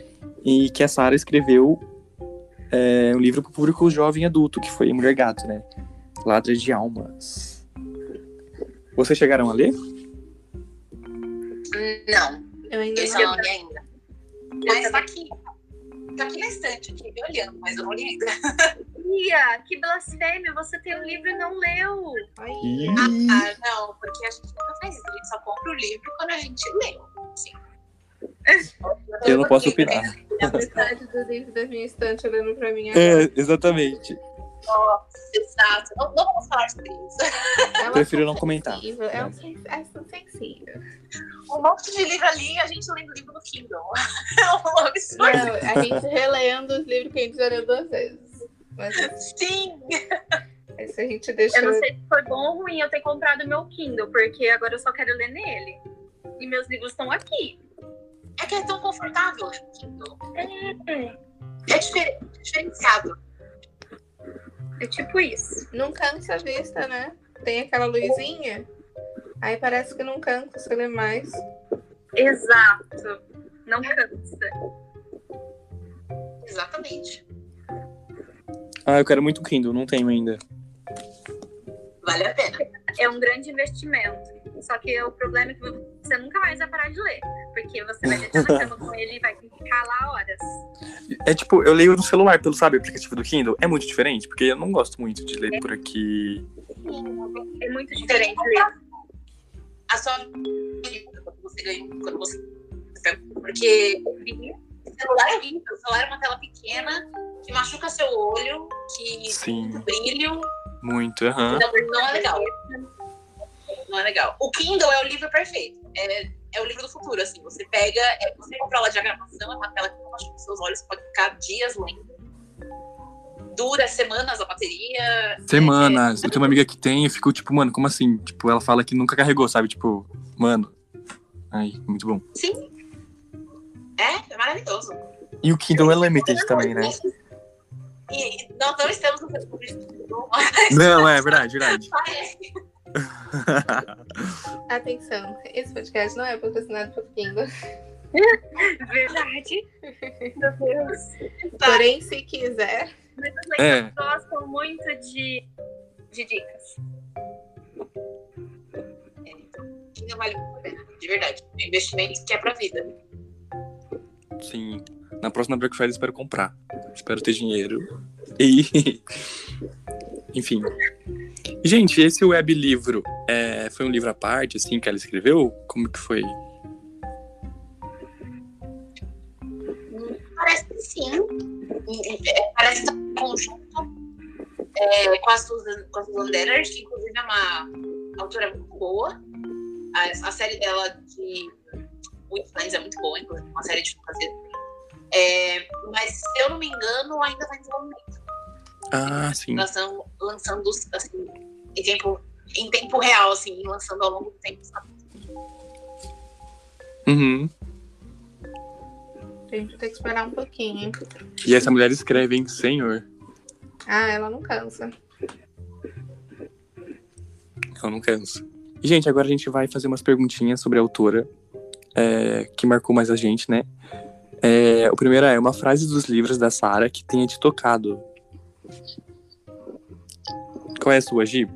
e que a Sarah escreveu é, um livro para o público jovem e adulto, que foi Mulher Gato, né? Ladras de Almas. Vocês chegaram a ler? Não, Eu ainda esse não. li ainda. Mas tá aqui. Tá aqui na estante, aqui, me olhando, mas eu não li ainda. Ia, que blasfêmia! Você tem o livro e não leu. Ai, Ah, não, porque a gente nunca faz isso. A gente só compra o livro quando a gente leu. Sim. Eu não posso opinar. a metade do livro da minha estante olhando pra mim agora. É, exatamente. Nossa, exato. Não, não vamos falar sobre isso. É Prefiro não assunto comentar. sensível, É um sen- é assunto sensível. Um monte de livro ali, a gente lendo o livro no Kindle. É um absurdo. Não, a gente relendo os livros que a gente já leu duas vezes. Mas Sim. esse a gente deixa. Eu não sei se foi bom ou ruim eu ter comprado meu Kindle, porque agora eu só quero ler nele. E meus livros estão aqui. É que é tão confortável no Kindle. É, É diferenciado. É tipo isso. Não cansa a vista, né? Tem aquela luzinha. Aí parece que não cansa, você lê mais. Exato. Não cansa. Exatamente. Ah, eu quero muito Kindle, não tenho ainda. Vale a pena. É um grande investimento. Só que o problema é que você nunca mais vai parar de ler. Porque você vai deixar na cama com ele e vai ficar lá horas. É tipo, eu leio no celular, pelo sabe, aplicativo do Kindle. É muito diferente, porque eu não gosto muito de ler por aqui. É muito diferente ler. A sua quando você ganha, quando você. Porque o celular é lindo, o celular é uma tela pequena que machuca seu olho, que Sim, brilho. muito, aham. Não, não é legal. Não é legal. O Kindle é o livro perfeito. É, é o livro do futuro, assim. Você pega, é, você controla a diagramação, é uma tela que não machuca seus olhos, pode ficar dias lendo. Dura semanas a bateria. Semanas. Eu tenho uma amiga que tem e eu fico tipo, mano, como assim? Tipo, ela fala que nunca carregou, sabe? Tipo, mano. Ai, muito bom. Sim. É, é maravilhoso. E o Kindle é limited também, né? E, e nós não estamos no Facebook, Não, é verdade, verdade. parece. Atenção, esse podcast não é patrocinado por Kindle. Verdade. Meu Deus. Porém, se quiser. Mas as É. leitoras gostam muito de, de dicas. Kindle vale muito a pena, de verdade. É um investimento que é pra vida. Sim. Na próxima Black Friday espero comprar. Espero ter dinheiro. E. Enfim. Gente, esse web livro é, foi um livro à parte, assim, que ela escreveu? Como que foi? Parece que sim. É, Parece estar em conjunto é, com a Susan, com a Susan Dennard, que inclusive é uma autora muito boa. A, a série dela de Witlands é muito boa, inclusive, uma série de fantasia. É, mas, se eu não me engano, ainda está em desenvolvimento. Ah, sim. Elas estão lançando assim, em, tempo, em tempo real, assim, lançando ao longo do tempo. sabe? Uhum. A gente vai ter que esperar um pouquinho, hein? E essa mulher escreve, hein? Senhor. Ah, ela não cansa. Eu não canso. E, gente, agora a gente vai fazer umas perguntinhas sobre a autora é, que marcou mais a gente, né? É, o primeiro é uma frase dos livros da Sara que tenha te tocado. Qual é a sua, Gi?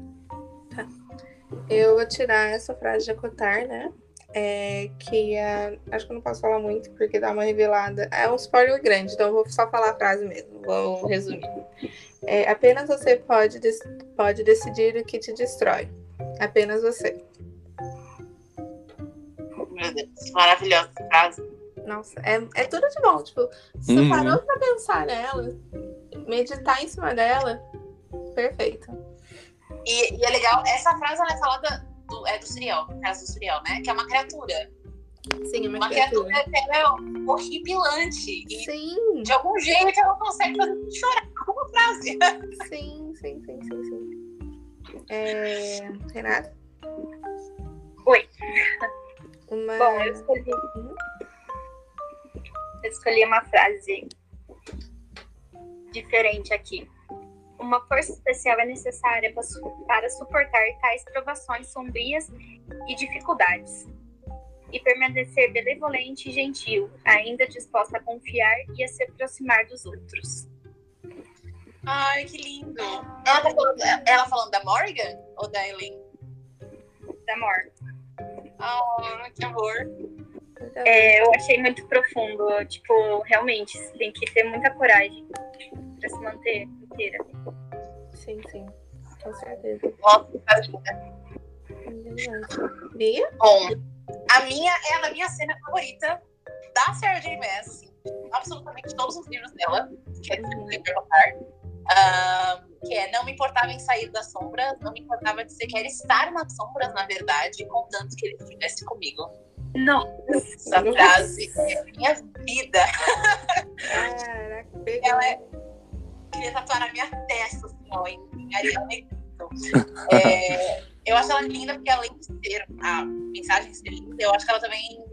Eu vou tirar essa frase de Acotar, né? É, que é, acho que eu não posso falar muito porque dá uma revelada. É um spoiler grande, então eu vou só falar a frase mesmo. Vou resumir. É, apenas você pode, pode decidir o que te destrói. Apenas você. Meu Deus, maravilhosa essa frase. Nossa, é, é tudo de bom. Tipo, se você Uhum. parou pra pensar nela, meditar em cima dela, perfeito. E, e é legal, essa frase ela é falada do, é do Suriel, no caso do Suriel, né? Que é uma criatura. Sim, é uma Uma criatura. criatura que ela é horripilante. E Sim, de algum jeito ela consegue fazer chorar com uma frase. sim, sim, sim, sim, sim. É... Renata? Oi. Uma... Bom, eu escolhi. Eu escolhi uma frase diferente aqui. Uma força especial é necessária para su- para suportar tais provações sombrias e dificuldades. E permanecer benevolente e gentil, ainda disposta a confiar e a se aproximar dos outros. Ai, que lindo. Ela, tá falando, ela falando da Morgan ou da Eileen? Amor. Ah, que amor. É, eu achei muito profundo. Tipo, realmente, você tem que ter muita coragem para se manter inteira. Sim, sim. Com certeza. Nossa, que. Bia? Bom, a minha é a minha cena favorita da Sarah J. Maas, assim, absolutamente todos os livros dela, que é ah, que é não me importava em sair das sombras, não me importava de sequer estar nas sombras, na verdade, contanto que ele estivesse comigo. Não. Essa frase é a minha vida. Caraca. Ela é. Queria tatuar na minha testa, assim, ó, em. É, eu acho ela linda porque, além de ser a mensagem ser linda, eu acho que ela também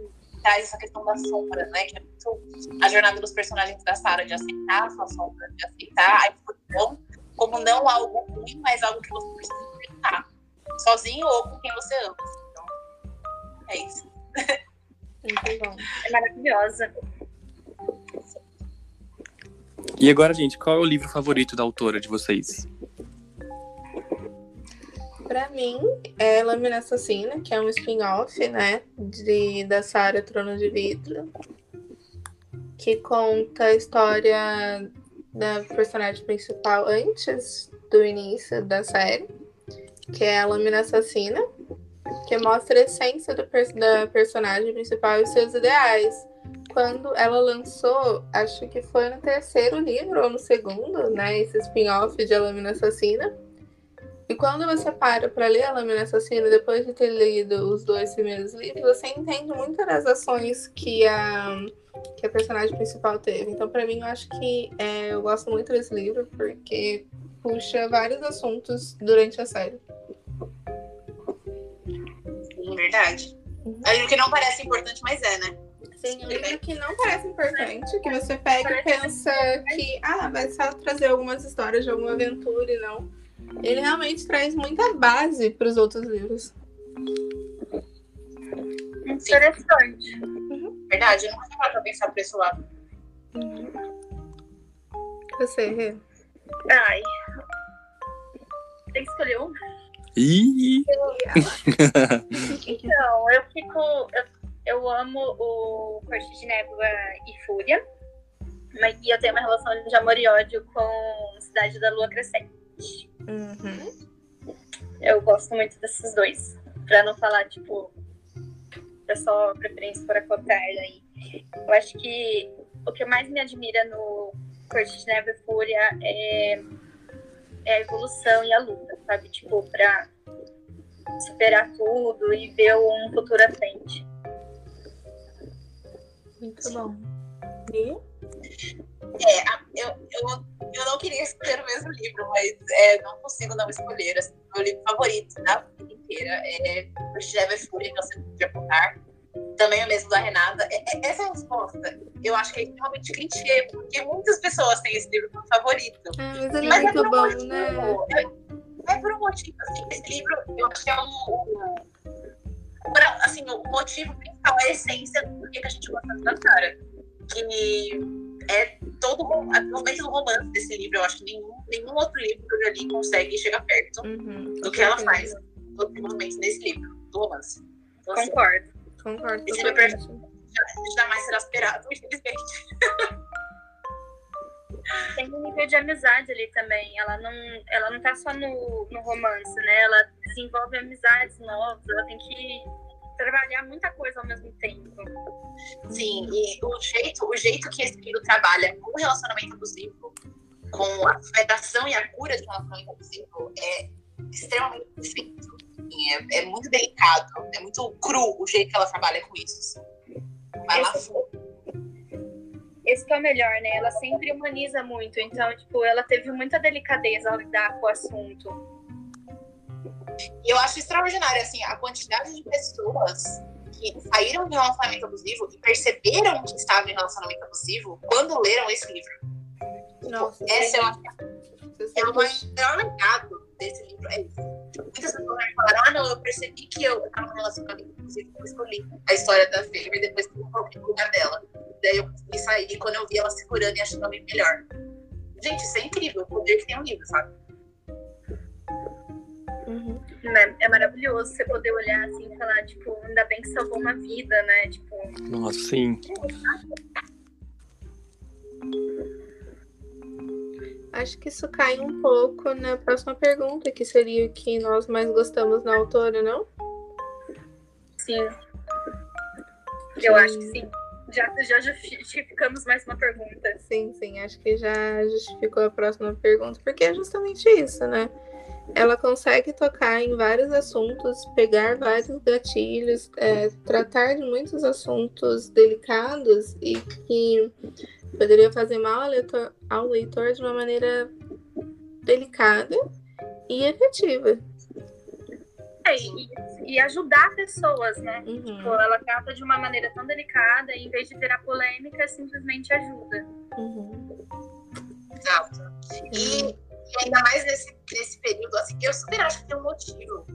traz essa questão das sombras, né? Que é muito a jornada dos personagens da Sarah, de aceitar a sua sombra, de aceitar a escuridão como não algo ruim, mas algo que você precisa enfrentar. Sozinho ou com quem você ama. Então, é isso. Muito bom. É maravilhosa. E agora, gente, qual é o livro favorito da autora de vocês? Pra mim, é Lâmina Assassina, que é um spin-off, né? De, da Sarah Trono de Vidro. Que conta a história da personagem principal antes do início da série. Que é a Lâmina Assassina. Que mostra a essência do da personagem principal e seus ideais. Quando ela lançou, acho que foi no terceiro livro ou no segundo, né? Esse spin-off de A Lâmina Assassina. E quando você para para ler A Lâmina Assassina, depois de ter lido os dois primeiros livros, você entende muitas das ações que a, que a personagem principal teve. Então, para mim, eu acho que é, eu gosto muito desse livro, porque puxa vários assuntos durante a série. Sim, verdade. Uhum. É um livro que não parece importante, mas é, né? Sim, um livro que não parece importante, que você pega e pensa que, ah, vai só trazer algumas histórias de alguma aventura e não. ele realmente traz muita base para os outros livros. Interessante. Verdade, eu nunca tinha pra pensar por esse lado. Você, Rê? Ai. Tem que escolher um? Ih! Então, eu fico. Eu, eu amo o Corte de Névoa e Fúria. Mas, e eu tenho uma relação de amor e ódio com Cidade da Lua Crescente. Uhum. Eu gosto muito desses dois. Pra não falar, tipo, é só preferência por acotar aí. Eu acho que o que mais me admira no Corte de Neve e Fúria é, é a evolução e a luta, sabe? Tipo, pra superar tudo e ver um futuro à frente. Muito bom. E? É, eu, eu, eu não queria escolher o mesmo livro, mas é, não consigo não escolher. Assim, meu livro favorito da vida inteira é Cheve Fúria, que eu sempre podia contar. Também o mesmo da Renata. É- é- essa resposta, eu acho que é extremamente clichê, porque muitas pessoas têm esse livro como favorito. Ah, mas ele é Mas é muito por um bom, motivo. né? É, é por um motivo, assim, esse livro, eu acho que é o, o- o- assim, o motivo principal, a essência do porquê que a gente gosta da Sara. Que é todo momento do romance desse livro, eu acho que nenhum, nenhum outro livro que eu já li consegue chegar perto Uhum, do que ela faz todos os momentos nesse livro, do romance. Então, assim, Concordo. Concordo Esse meu totalmente. jamais será superado, infelizmente. Tem um nível de amizade ali também. Ela não, ela não tá só no, no romance, né? Ela desenvolve amizades novas, ela tem que trabalhar muita coisa ao mesmo tempo. Sim, e o jeito, o jeito que esse livro trabalha com o relacionamento abusivo, com a superação e a cura de um relacionamento abusivo, é extremamente perfeito. É, é muito delicado, é muito cru o jeito que ela trabalha com isso. assim. Vai lá fundo. Esse que é o melhor, né? Ela sempre humaniza muito. Então, tipo, ela teve muita delicadeza ao lidar com o assunto. E eu acho extraordinário, assim, a quantidade de pessoas que saíram de um relacionamento abusivo e perceberam que estavam em relacionamento abusivo quando leram esse livro. Nossa, Essa é, uma, é o maior legado desse livro. É. Muitas pessoas falaram, ah, não, eu percebi que eu estava num relacionamento abusivo, depois que eu li a história da Fêmea e depois que eu coloquei no lugar dela. Daí eu consegui sair quando eu vi ela segurando e achando alguém melhor. Gente, isso é incrível, o poder que tem um livro, sabe? Né? É maravilhoso você poder olhar assim e falar, tipo, ainda bem que salvou uma vida, né? Tipo, Nossa, sim. Acho que isso cai um pouco na próxima pergunta, que seria o que nós mais gostamos na autora, não? sim. Eu acho que sim. Já, já justificamos mais uma pergunta. Sim, sim, acho que já justificou a próxima pergunta, porque é justamente isso, né? Ela consegue tocar em vários assuntos, pegar vários gatilhos, é, tratar de muitos assuntos delicados e que poderia fazer mal ao leitor, ao leitor de uma maneira delicada e efetiva. É, e, e ajudar pessoas, né? Uhum. Tipo, ela trata de uma maneira tão delicada e em vez de virar polêmica, simplesmente ajuda. Uhum. Exato. E, e ainda mais nesse, nesse período, assim, eu super acho que tem um motivo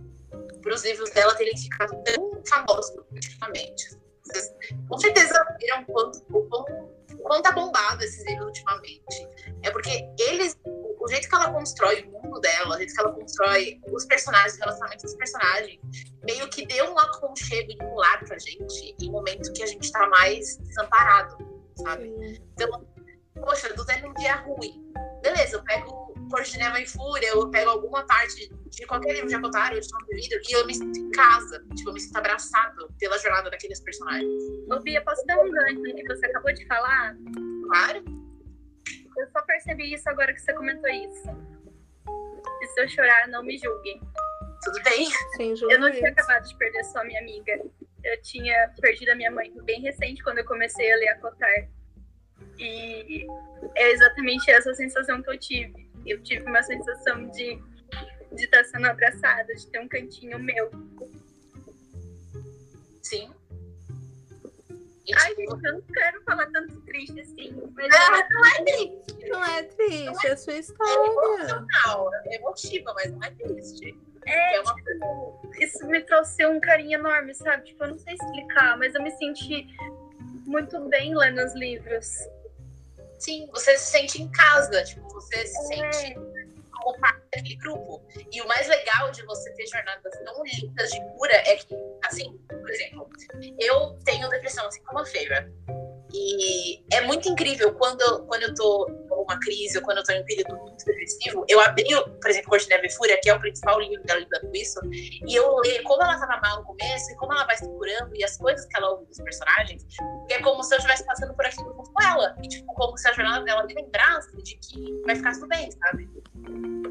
para os livros dela terem ficado tão famosos ultimamente. Vocês, com certeza viram quanto, o quão, o quão tá bombado esses livros ultimamente. É porque eles, o, jeito que ela constrói o mundo dela, o jeito que ela constrói os personagens, o relacionamento dos personagens, meio que deu um aconchego e um lar pra gente em momento que a gente tá mais desamparado, sabe? Então, poxa, eu tô tendo um dia ruim. Beleza, eu pego Cor de Neva e Fúria, eu pego alguma parte de qualquer livro de Acotário, de de Vida, e eu me sinto em casa. Tipo, eu me sinto abraçado pela jornada daqueles personagens. Ô, Bia, posso dar um gancho no que você acabou de falar? Claro. Eu só percebi isso agora que você comentou isso. E se eu chorar, não me julguem. Tudo bem. Sem Eu não tinha acabado de perder só minha amiga. Eu tinha perdido a minha mãe bem recente quando eu comecei a ler a Cotar. E é exatamente essa sensação que eu tive. Eu tive uma sensação de de estar sendo abraçada, de ter um cantinho meu. Sim. E, Ai, tipo, gente, eu não quero falar tanto triste assim. Mas Ah, não é triste, Não é triste, é a sua é história. emocional, é emotiva, mas não é triste. é, É uma tipo, isso me trouxe um carinho enorme, sabe? Tipo, eu não sei explicar, mas eu me senti muito bem lendo os livros. Sim, você se sente em casa, tipo, você se É. sente como parte daquele grupo. E o mais legal de você ter jornadas tão lindas de cura é que, assim, por exemplo, eu tenho depressão, assim como a Feira. E é muito incrível quando, quando eu tô com uma crise ou quando eu tô em um período muito depressivo, eu abri, por exemplo, Corte de Neve e Fúria, que é o principal livro dela lidando com isso, e eu leio como ela tava mal no começo e como ela vai se curando e as coisas que ela ouve dos personagens, é como se eu estivesse passando por aquilo com ela. E, tipo, como se a jornada dela me lembrasse de que vai ficar tudo bem, sabe?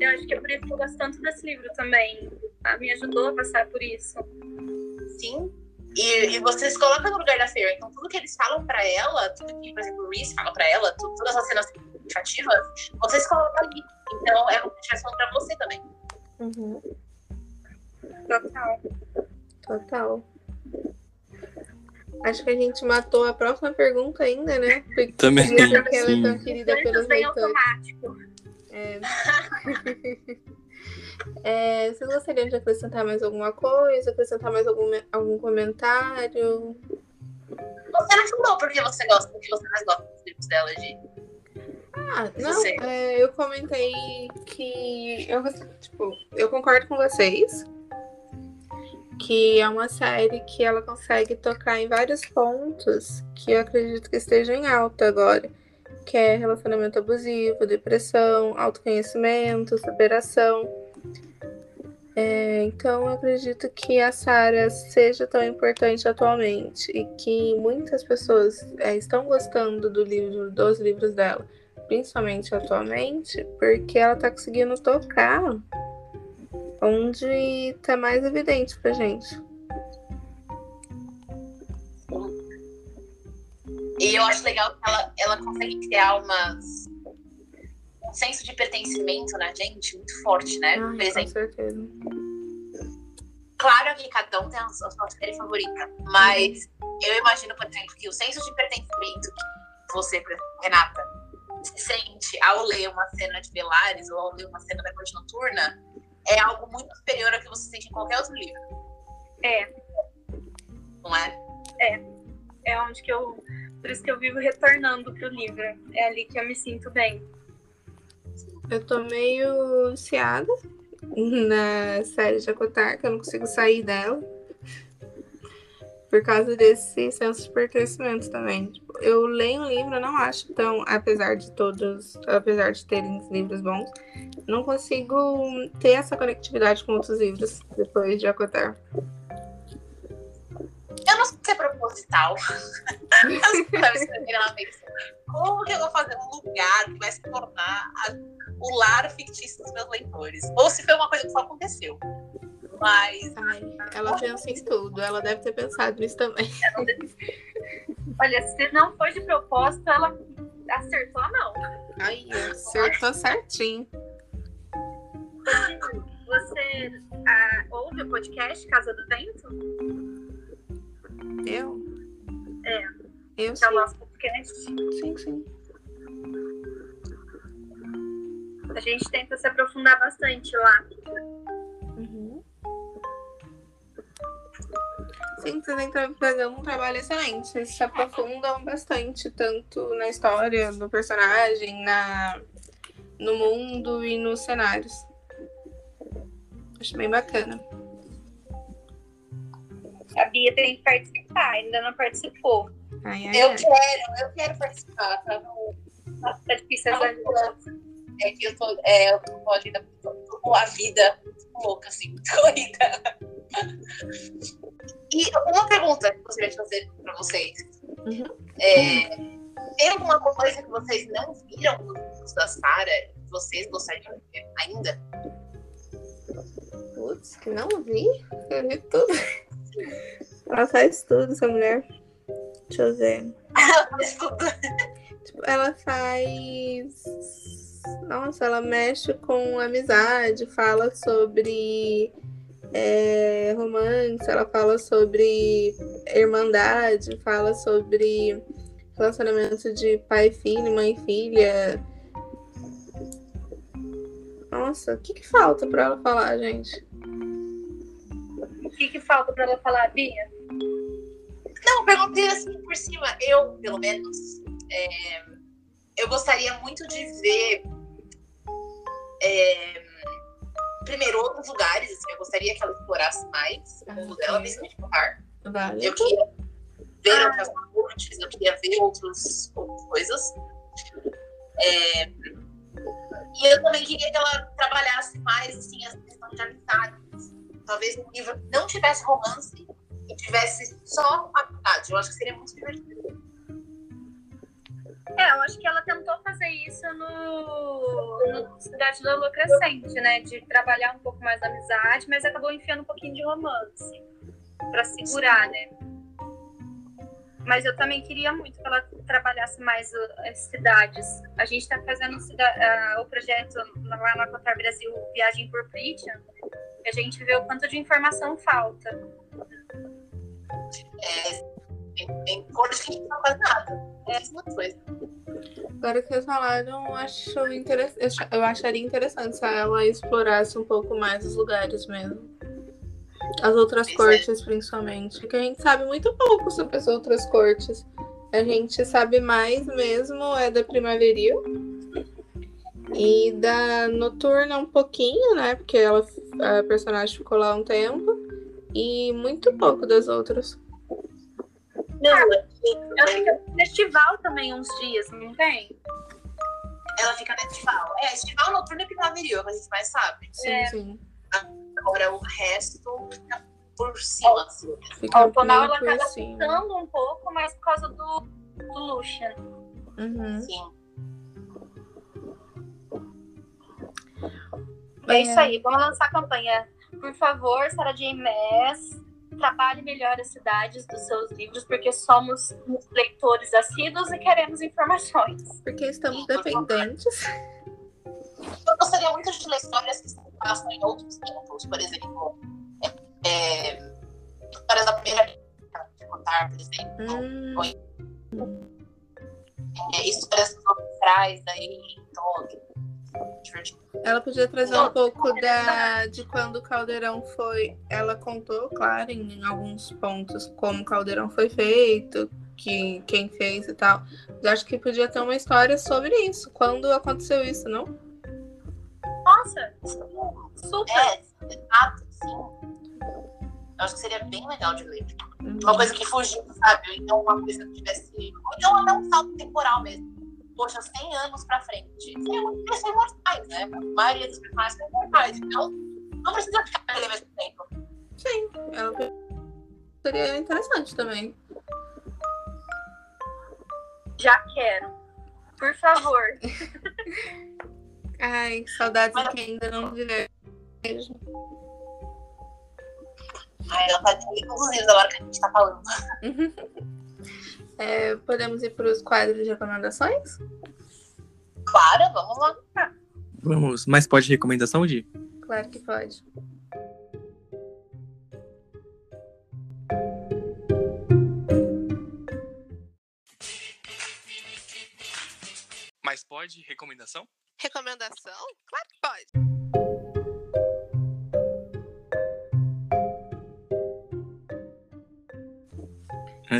Eu acho que é por isso que eu gosto tanto desse livro também. Ah, Me ajudou a passar por isso. Sim. E, e você se coloca no lugar da Feira. Então, tudo que eles falam pra ela, tudo que, por exemplo, o Reese fala pra ela, tu- todas as cenas significativas, você se coloca ali. Então, é estivesse falando pra você também. Uhum, Total. total. Acho que a gente matou a próxima pergunta ainda, né? Porque Também, porque ela é tão querida pelos leitores. É. É, vocês gostariam de acrescentar mais alguma coisa? Acrescentar mais algum, algum comentário? Você não falou porque você gosta, porque você mais gosta dos livros dela, de Ah, não. É, eu comentei que eu, tipo, eu concordo com vocês que é uma série que ela consegue tocar em vários pontos que eu acredito que estejam em alta agora, que é relacionamento abusivo, depressão, autoconhecimento, superação. É, então acredito que a Sarah seja tão importante atualmente e que muitas pessoas é, estão gostando do livro, dos livros dela principalmente atualmente, porque ela tá conseguindo tocar onde tá mais evidente pra gente. E eu acho legal que ela, ela consegue criar umas. Um senso de pertencimento na gente muito forte, né? Por Ai, com exemplo, certeza. claro que cada um tem a sua sua série favorita, mas eu imagino, por exemplo, que o senso de pertencimento que você, por Renata, se sente ao ler uma cena de Velares ou ao ler uma cena da Corte Noturna é algo muito superior ao que você sente em qualquer outro livro, É, não é? é onde que eu. Por isso que eu vivo retornando pro livro. É ali que eu me sinto bem. Eu tô meio viciada na série de Acotar, que eu não consigo sair dela. Por causa desse senso de pertencimento também. Tipo, eu leio um livro, eu não acho tão, apesar de todos, apesar de terem livros bons, não consigo ter essa conectividade com outros livros depois de Acotar. Eu não sei se é proposital. Como que eu vou fazer um lugar que vai se tornar a- o lar fictício dos meus leitores? Ou se foi uma coisa que só aconteceu. Mas Ai, ela pensa em tudo, ela deve ter pensado nisso também. Olha, se não foi de propósito, ela acertou a mão. Ai, acertou certinho. Você ah, ouve o podcast Casa do Vento? Eu? É. Eu Que é o sim, nosso podcast. sim, sim. A gente tenta se aprofundar bastante lá. Uhum. Sim, vocês entram fazendo um trabalho excelente. Vocês se aprofundam bastante, tanto na história do personagem, na, no mundo e nos cenários. Acho bem bacana. A Bia tem que participar, ainda não participou. Ai, ai, eu ai. quero, eu quero participar, tá? No- Tá difícil essa É que eu tô, é, eu tô com a vida, tô com a vida louca, assim, muito corrida. E uma pergunta que eu gostaria de fazer pra vocês. Uhum. É, tem alguma coisa que vocês não viram nos livros da Sarah que vocês gostariam de ver ainda? Putz, que não vi. Eu vi tudo. Ela faz tudo, essa mulher. Deixa eu ver. Mas tudo. Tipo, ela faz. Nossa, ela mexe com amizade, fala sobre é, romance, ela fala sobre irmandade, fala sobre relacionamento de pai e filho, mãe e filha. Nossa, o que, que falta pra ela falar, gente? O que, que falta pra ela falar, Bia? Não, perguntei assim por cima. Eu, pelo menos, é, eu gostaria muito de ver. é, primeiro, outros lugares. Assim, eu gostaria que ela explorasse mais o mundo dela, principalmente no par. Vale. Eu queria ver outras cortes, eu queria ver outros, outras coisas. É, e eu também queria que ela trabalhasse mais assim, essa questão de amizades. Talvez o livro não tivesse romance e tivesse só amizade. Eu acho que seria muito divertido. É, eu acho que ela tentou fazer isso no, no Cidade da Lua Crescente, né? De trabalhar um pouco mais a amizade, mas acabou enfiando um pouquinho de romance pra segurar, né? Mas eu também queria muito que ela trabalhasse mais o- as cidades. A gente está fazendo cida- ah, o projeto lá na Cotar Brasil Viagem por Pritian, e a gente vê o quanto de informação falta. Tem, tem cores que não faz nada. É uma coisa. Agora que vocês falaram, eu acho interess... eu acha- eu acharia interessante se ela explorasse um pouco mais os lugares mesmo. As outras Pois é. cortes, principalmente. Porque a gente sabe muito pouco sobre as outras cortes. A gente sabe mais mesmo é da Primaveril. E da Noturna um pouquinho, né? Porque ela, a personagem ficou lá um tempo. E muito pouco das outras. Não, Ela fica no festival também uns dias, não tem? ela fica na estival. É, estival noturno e primaveril, é o que a gente mais sabe. Sim, É. sim. Agora o resto fica por cima, assim. Fica A Autonal meio ela acaba ficando um pouco, mas por causa do, do Lucian. Uhum. Sim. É isso aí, vamos lançar a campanha. Por favor, Sarah J. Maas, trabalhe melhor as cidades dos seus livros, porque somos leitores assíduos e queremos informações. Porque estamos dependentes. Eu gostaria muito de ler histórias que se passam em outros tempos, por exemplo. É, é, histórias da primeira Guerra de contar, por exemplo. Hum, É, histórias ancestrais aí, todo. Divertido. Ela podia trazer um pouco da, de quando o Caldeirão foi. Ela contou, claro, em alguns pontos, como o Caldeirão foi feito, que, quem fez e tal. Mas acho que podia ter uma história sobre isso. Quando aconteceu isso, não? Nossa, super! É, exato, sim. Eu acho que seria bem legal de ler. Uhum. Uma coisa que fugiu, sabe? Então uma coisa que tivesse. Ou então até um salto temporal mesmo. Poxa, 100 anos pra frente. Eles são imortais, né? A maioria dos personagens são imortais. Então, não precisa ficar ali ao mesmo tempo. Sim, ela seria interessante também. Já quero. Por favor. Ai, saudades de quem ainda não viveu. Beijo. Ai, ela tá todos os livros agora que a gente tá falando. É, podemos ir para os quadros de recomendações? Claro, vamos lá. Vamos, mas pode recomendação, Di? Claro que pode. Mas pode recomendação? Recomendação? Claro que pode.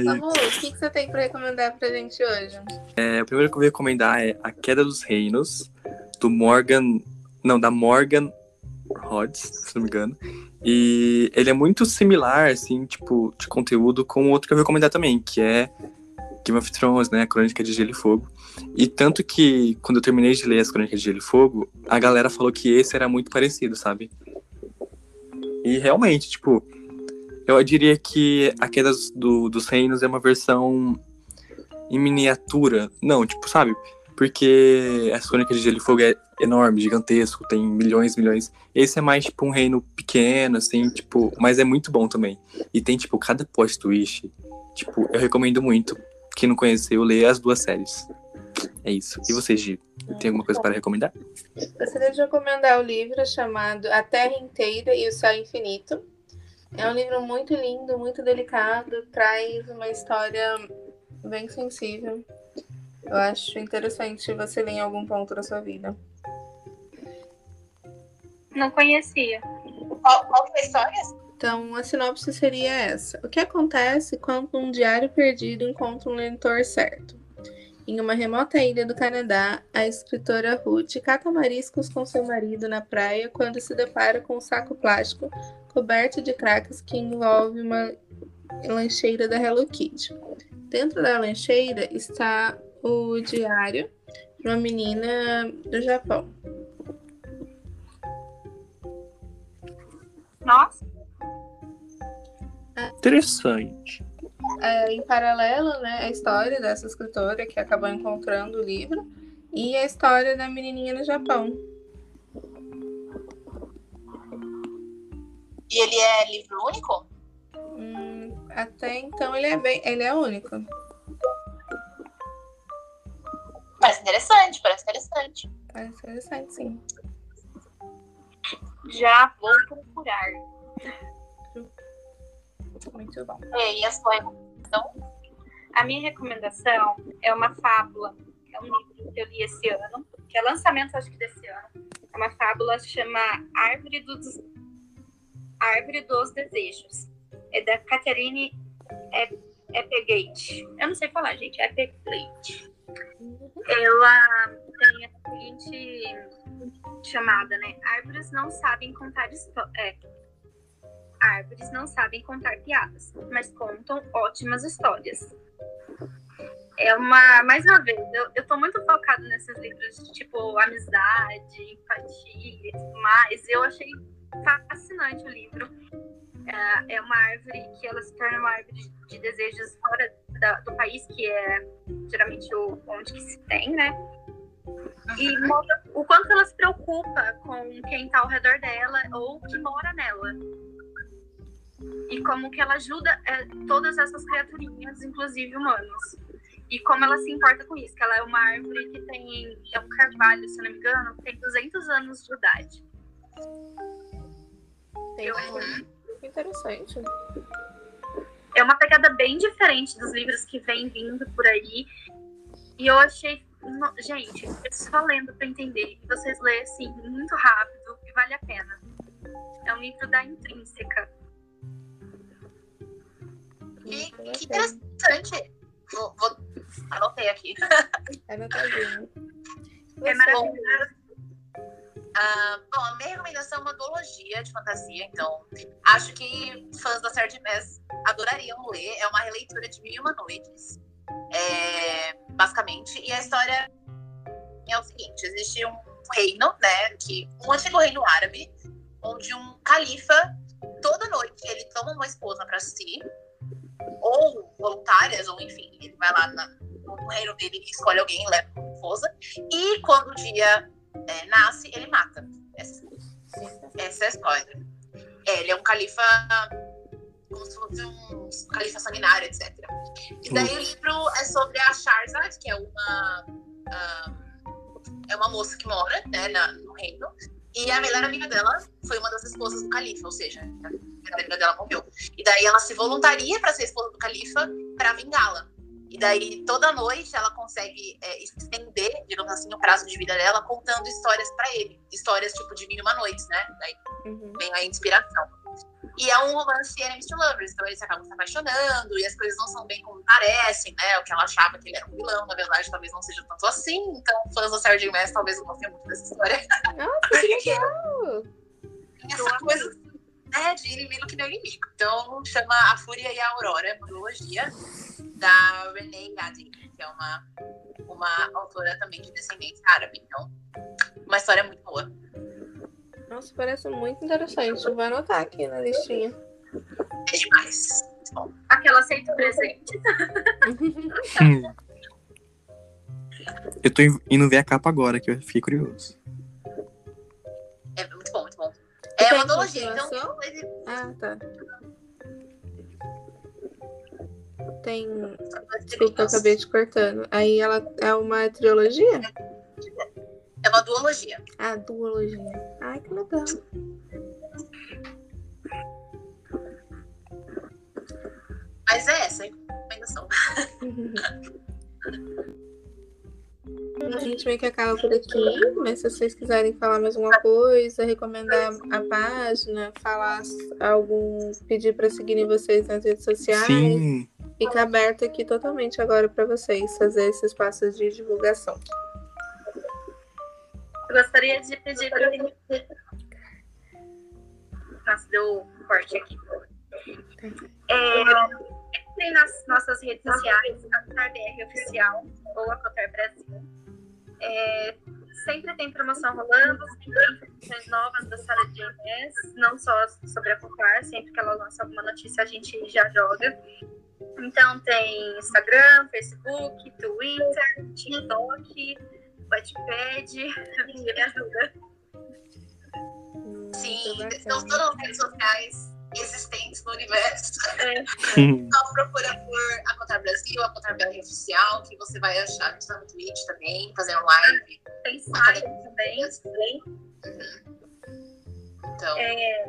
Samu, o que, que você tem para recomendar pra gente hoje? é, o primeiro que eu vou recomendar é A Queda dos Reinos, do Morgan. Não, da Morgan Rhodes, se não me engano. E ele é muito similar, assim, tipo, de conteúdo com outro que eu vou recomendar também, que é Game of Thrones, né? A Crônica de Gelo e Fogo. E tanto que, quando eu terminei de ler as Crônicas de Gelo e Fogo, a galera falou que esse era muito parecido, sabe? E realmente, tipo, eu diria que A Queda do, dos Reinos é uma versão em miniatura. Não, tipo, sabe? Porque as Crônicas de Gelo e Fogo é enorme, gigantesco, tem milhões, milhões. Esse é mais, tipo, um reino pequeno, assim, tipo, mas é muito bom também. E tem, tipo, cada plot twist. Tipo, eu recomendo muito. Quem não conheceu, leia as duas séries. É isso. E você, Gi? Tem alguma coisa para recomendar? Gostaria de recomendar o livro chamado A Terra Inteira e o Céu Infinito. É um livro muito lindo, muito delicado, traz uma história bem sensível. Eu acho interessante você ler em algum ponto da sua vida. Não conhecia. Qual, qual é a história? Então, a sinopse seria essa. O que acontece quando um diário perdido encontra um leitor certo? Em uma remota ilha do Canadá, a escritora Ruth cata mariscos com seu marido na praia quando se depara com um saco plástico coberto de cracks que envolve uma lancheira da Hello Kitty. Dentro da lancheira está o diário de uma menina do Japão. Nossa, Interessante. É, em paralelo, né, a história dessa escritora que acabou encontrando o livro e a história da menininha no Japão. E ele é livro único? Hum, até então ele é bem, ele é único. Parece interessante, parece interessante. Parece interessante, sim. já vou procurar. Muito bom. E a sua recomendação? A minha recomendação é uma fábula, que é um livro que eu li esse ano, que é lançamento, acho que desse ano. É uma fábula que chama Árvore dos, Árvore dos Desejos. É da Catherine Applegate. Eu não sei falar, gente. Applegate. Ela tem a seguinte chamada, né? Árvores não sabem contar histórias. Árvores não sabem contar piadas, mas contam ótimas histórias. É uma, mais uma vez, eu, eu tô muito focada nesses livros de tipo amizade, empatia e tudo mais. Eu achei fascinante o livro. É, é uma árvore que ela se torna uma árvore de, de desejos fora da- do país, que é geralmente o, onde que se tem, né? E mostra o quanto ela se preocupa com quem tá ao redor dela ou que mora nela. E como que ela ajuda é, todas essas criaturinhas, inclusive humanos. E como ela se importa com isso, que ela é uma árvore que tem, é um carvalho, se não me engano, que tem 200 anos de idade. Eu achei Que interessante. é uma pegada bem diferente dos livros que vem vindo por aí. E eu achei. no- Gente, é só lendo pra entender. E vocês lêem assim, muito rápido e vale a pena. É um livro da Intrínseca. Que, Muito que interessante. Vou, vou- Anotei aqui. Anotadinho. É Você- maravilhoso. Ah, bom, a minha recomendação é uma duologia de fantasia, então acho que fãs da Sarah. Maas adorariam ler. É uma releitura de Mil e Uma Noites, é, basicamente. E a história é o seguinte: existe um reino, né, que um antigo reino árabe, onde um califa toda noite ele toma uma esposa para si, ou voluntárias, ou enfim, ele vai lá na- no reino dele escolhe alguém leva como esposa. E quando o dia é, nasce, ele mata. Essa, essa é a história. É, ele é um califa, como se fosse um califa sanguinário, etc. E daí o livro é sobre a Charzad, que é uma ah, é uma moça que mora né, na- no reino. E a melhor amiga dela foi uma das esposas do califa, ou seja, a melhor amiga dela morreu. E daí ela se voluntaria para ser esposa do califa para vingá-la. E daí, toda noite, ela consegue é, estender, digamos assim, o prazo de vida dela, contando histórias pra ele. Histórias, tipo, de mil e uma noites, né? Daí Uhum. vem a inspiração. E é um romance enemies to lovers, então eles acabam se apaixonando e as coisas não são bem como parecem, né? O que ela achava que ele era um vilão, na verdade, talvez não seja tanto assim. Então, fãs da Sarah J. Maas talvez não gostem muito dessa história. Nossa, que legal! Tem essa coisa né, de inimigo que não é inimigo. Então, chama A Fúria e a Aurora, é uma trilogia da Renee Gaddy, que é uma, uma autora também de descendência árabe. Então, uma história muito boa. Nossa, parece muito interessante. Vou anotar aqui na listinha. É demais. Muito bom. Aquela aceita presente. Eu tô indo ver a capa agora, que eu fiquei curioso. É muito bom, muito bom. É uma antologia, então Ah, tá. Tem. Desculpa, eu acabei te cortando. Aí ela é uma trilogia? É uma duologia. Ah, duologia. Ai, que legal. Mas é essa a recomendação. A gente meio que acaba por aqui, mas se vocês quiserem falar mais alguma coisa, recomendar a página, falar algum, pedir para seguirem vocês nas redes sociais, Sim. Fica aberto aqui totalmente agora para vocês fazer esses passos de divulgação. Eu gostaria de pedir para Nossa, deu um corte aqui. É, nas nossas redes sociais, a Cotar BR Oficial ou a Cotar Brasil. É, sempre tem promoção rolando, sempre tem informações novas da sala de inglês, não só sobre a Cotar, sempre que ela lança alguma notícia a gente já joga. Então tem Instagram, Facebook, Twitter, TikTok, Wattpad, me ajuda. Hum, Sim, muito estão bacana. todas as redes sociais existentes no universo. É, Só procura por a Contar Brasil, a Contar BR Oficial, que você vai achar. A gente tá no Twitch também, fazendo live. tem site também. Então, É,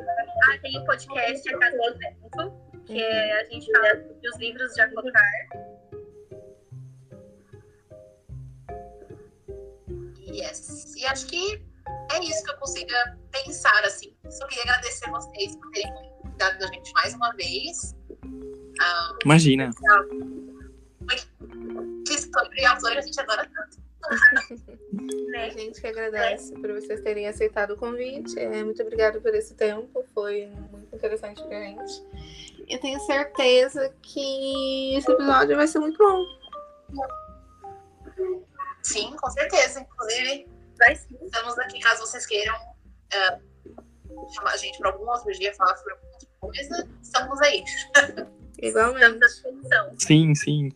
ah, tem o podcast A Casa do Vento, que é, a gente fala dos livros de Acotar. yes. E acho que é isso que eu consiga pensar, assim. Só queria agradecer vocês por terem cuidado da gente mais uma vez. Ah, Imagina. que sobre autor a gente adora tanto. A gente que agradece por vocês terem aceitado o convite. É, muito obrigada por esse tempo, foi muito interessante pra gente. Eu tenho certeza que esse episódio vai ser muito bom. Sim, com certeza. Inclusive, Vai sim. estamos aqui caso vocês queiram ah, chamar a gente para algum outro dia, falar sobre alguma outra coisa. Estamos aí. Estamos Igualmente. à disposição. Sim, sim.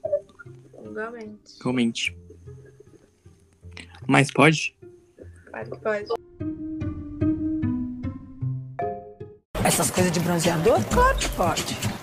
Igualmente. Realmente. Mas pode? Claro que pode. Essas coisas de bronzeador? Claro que pode.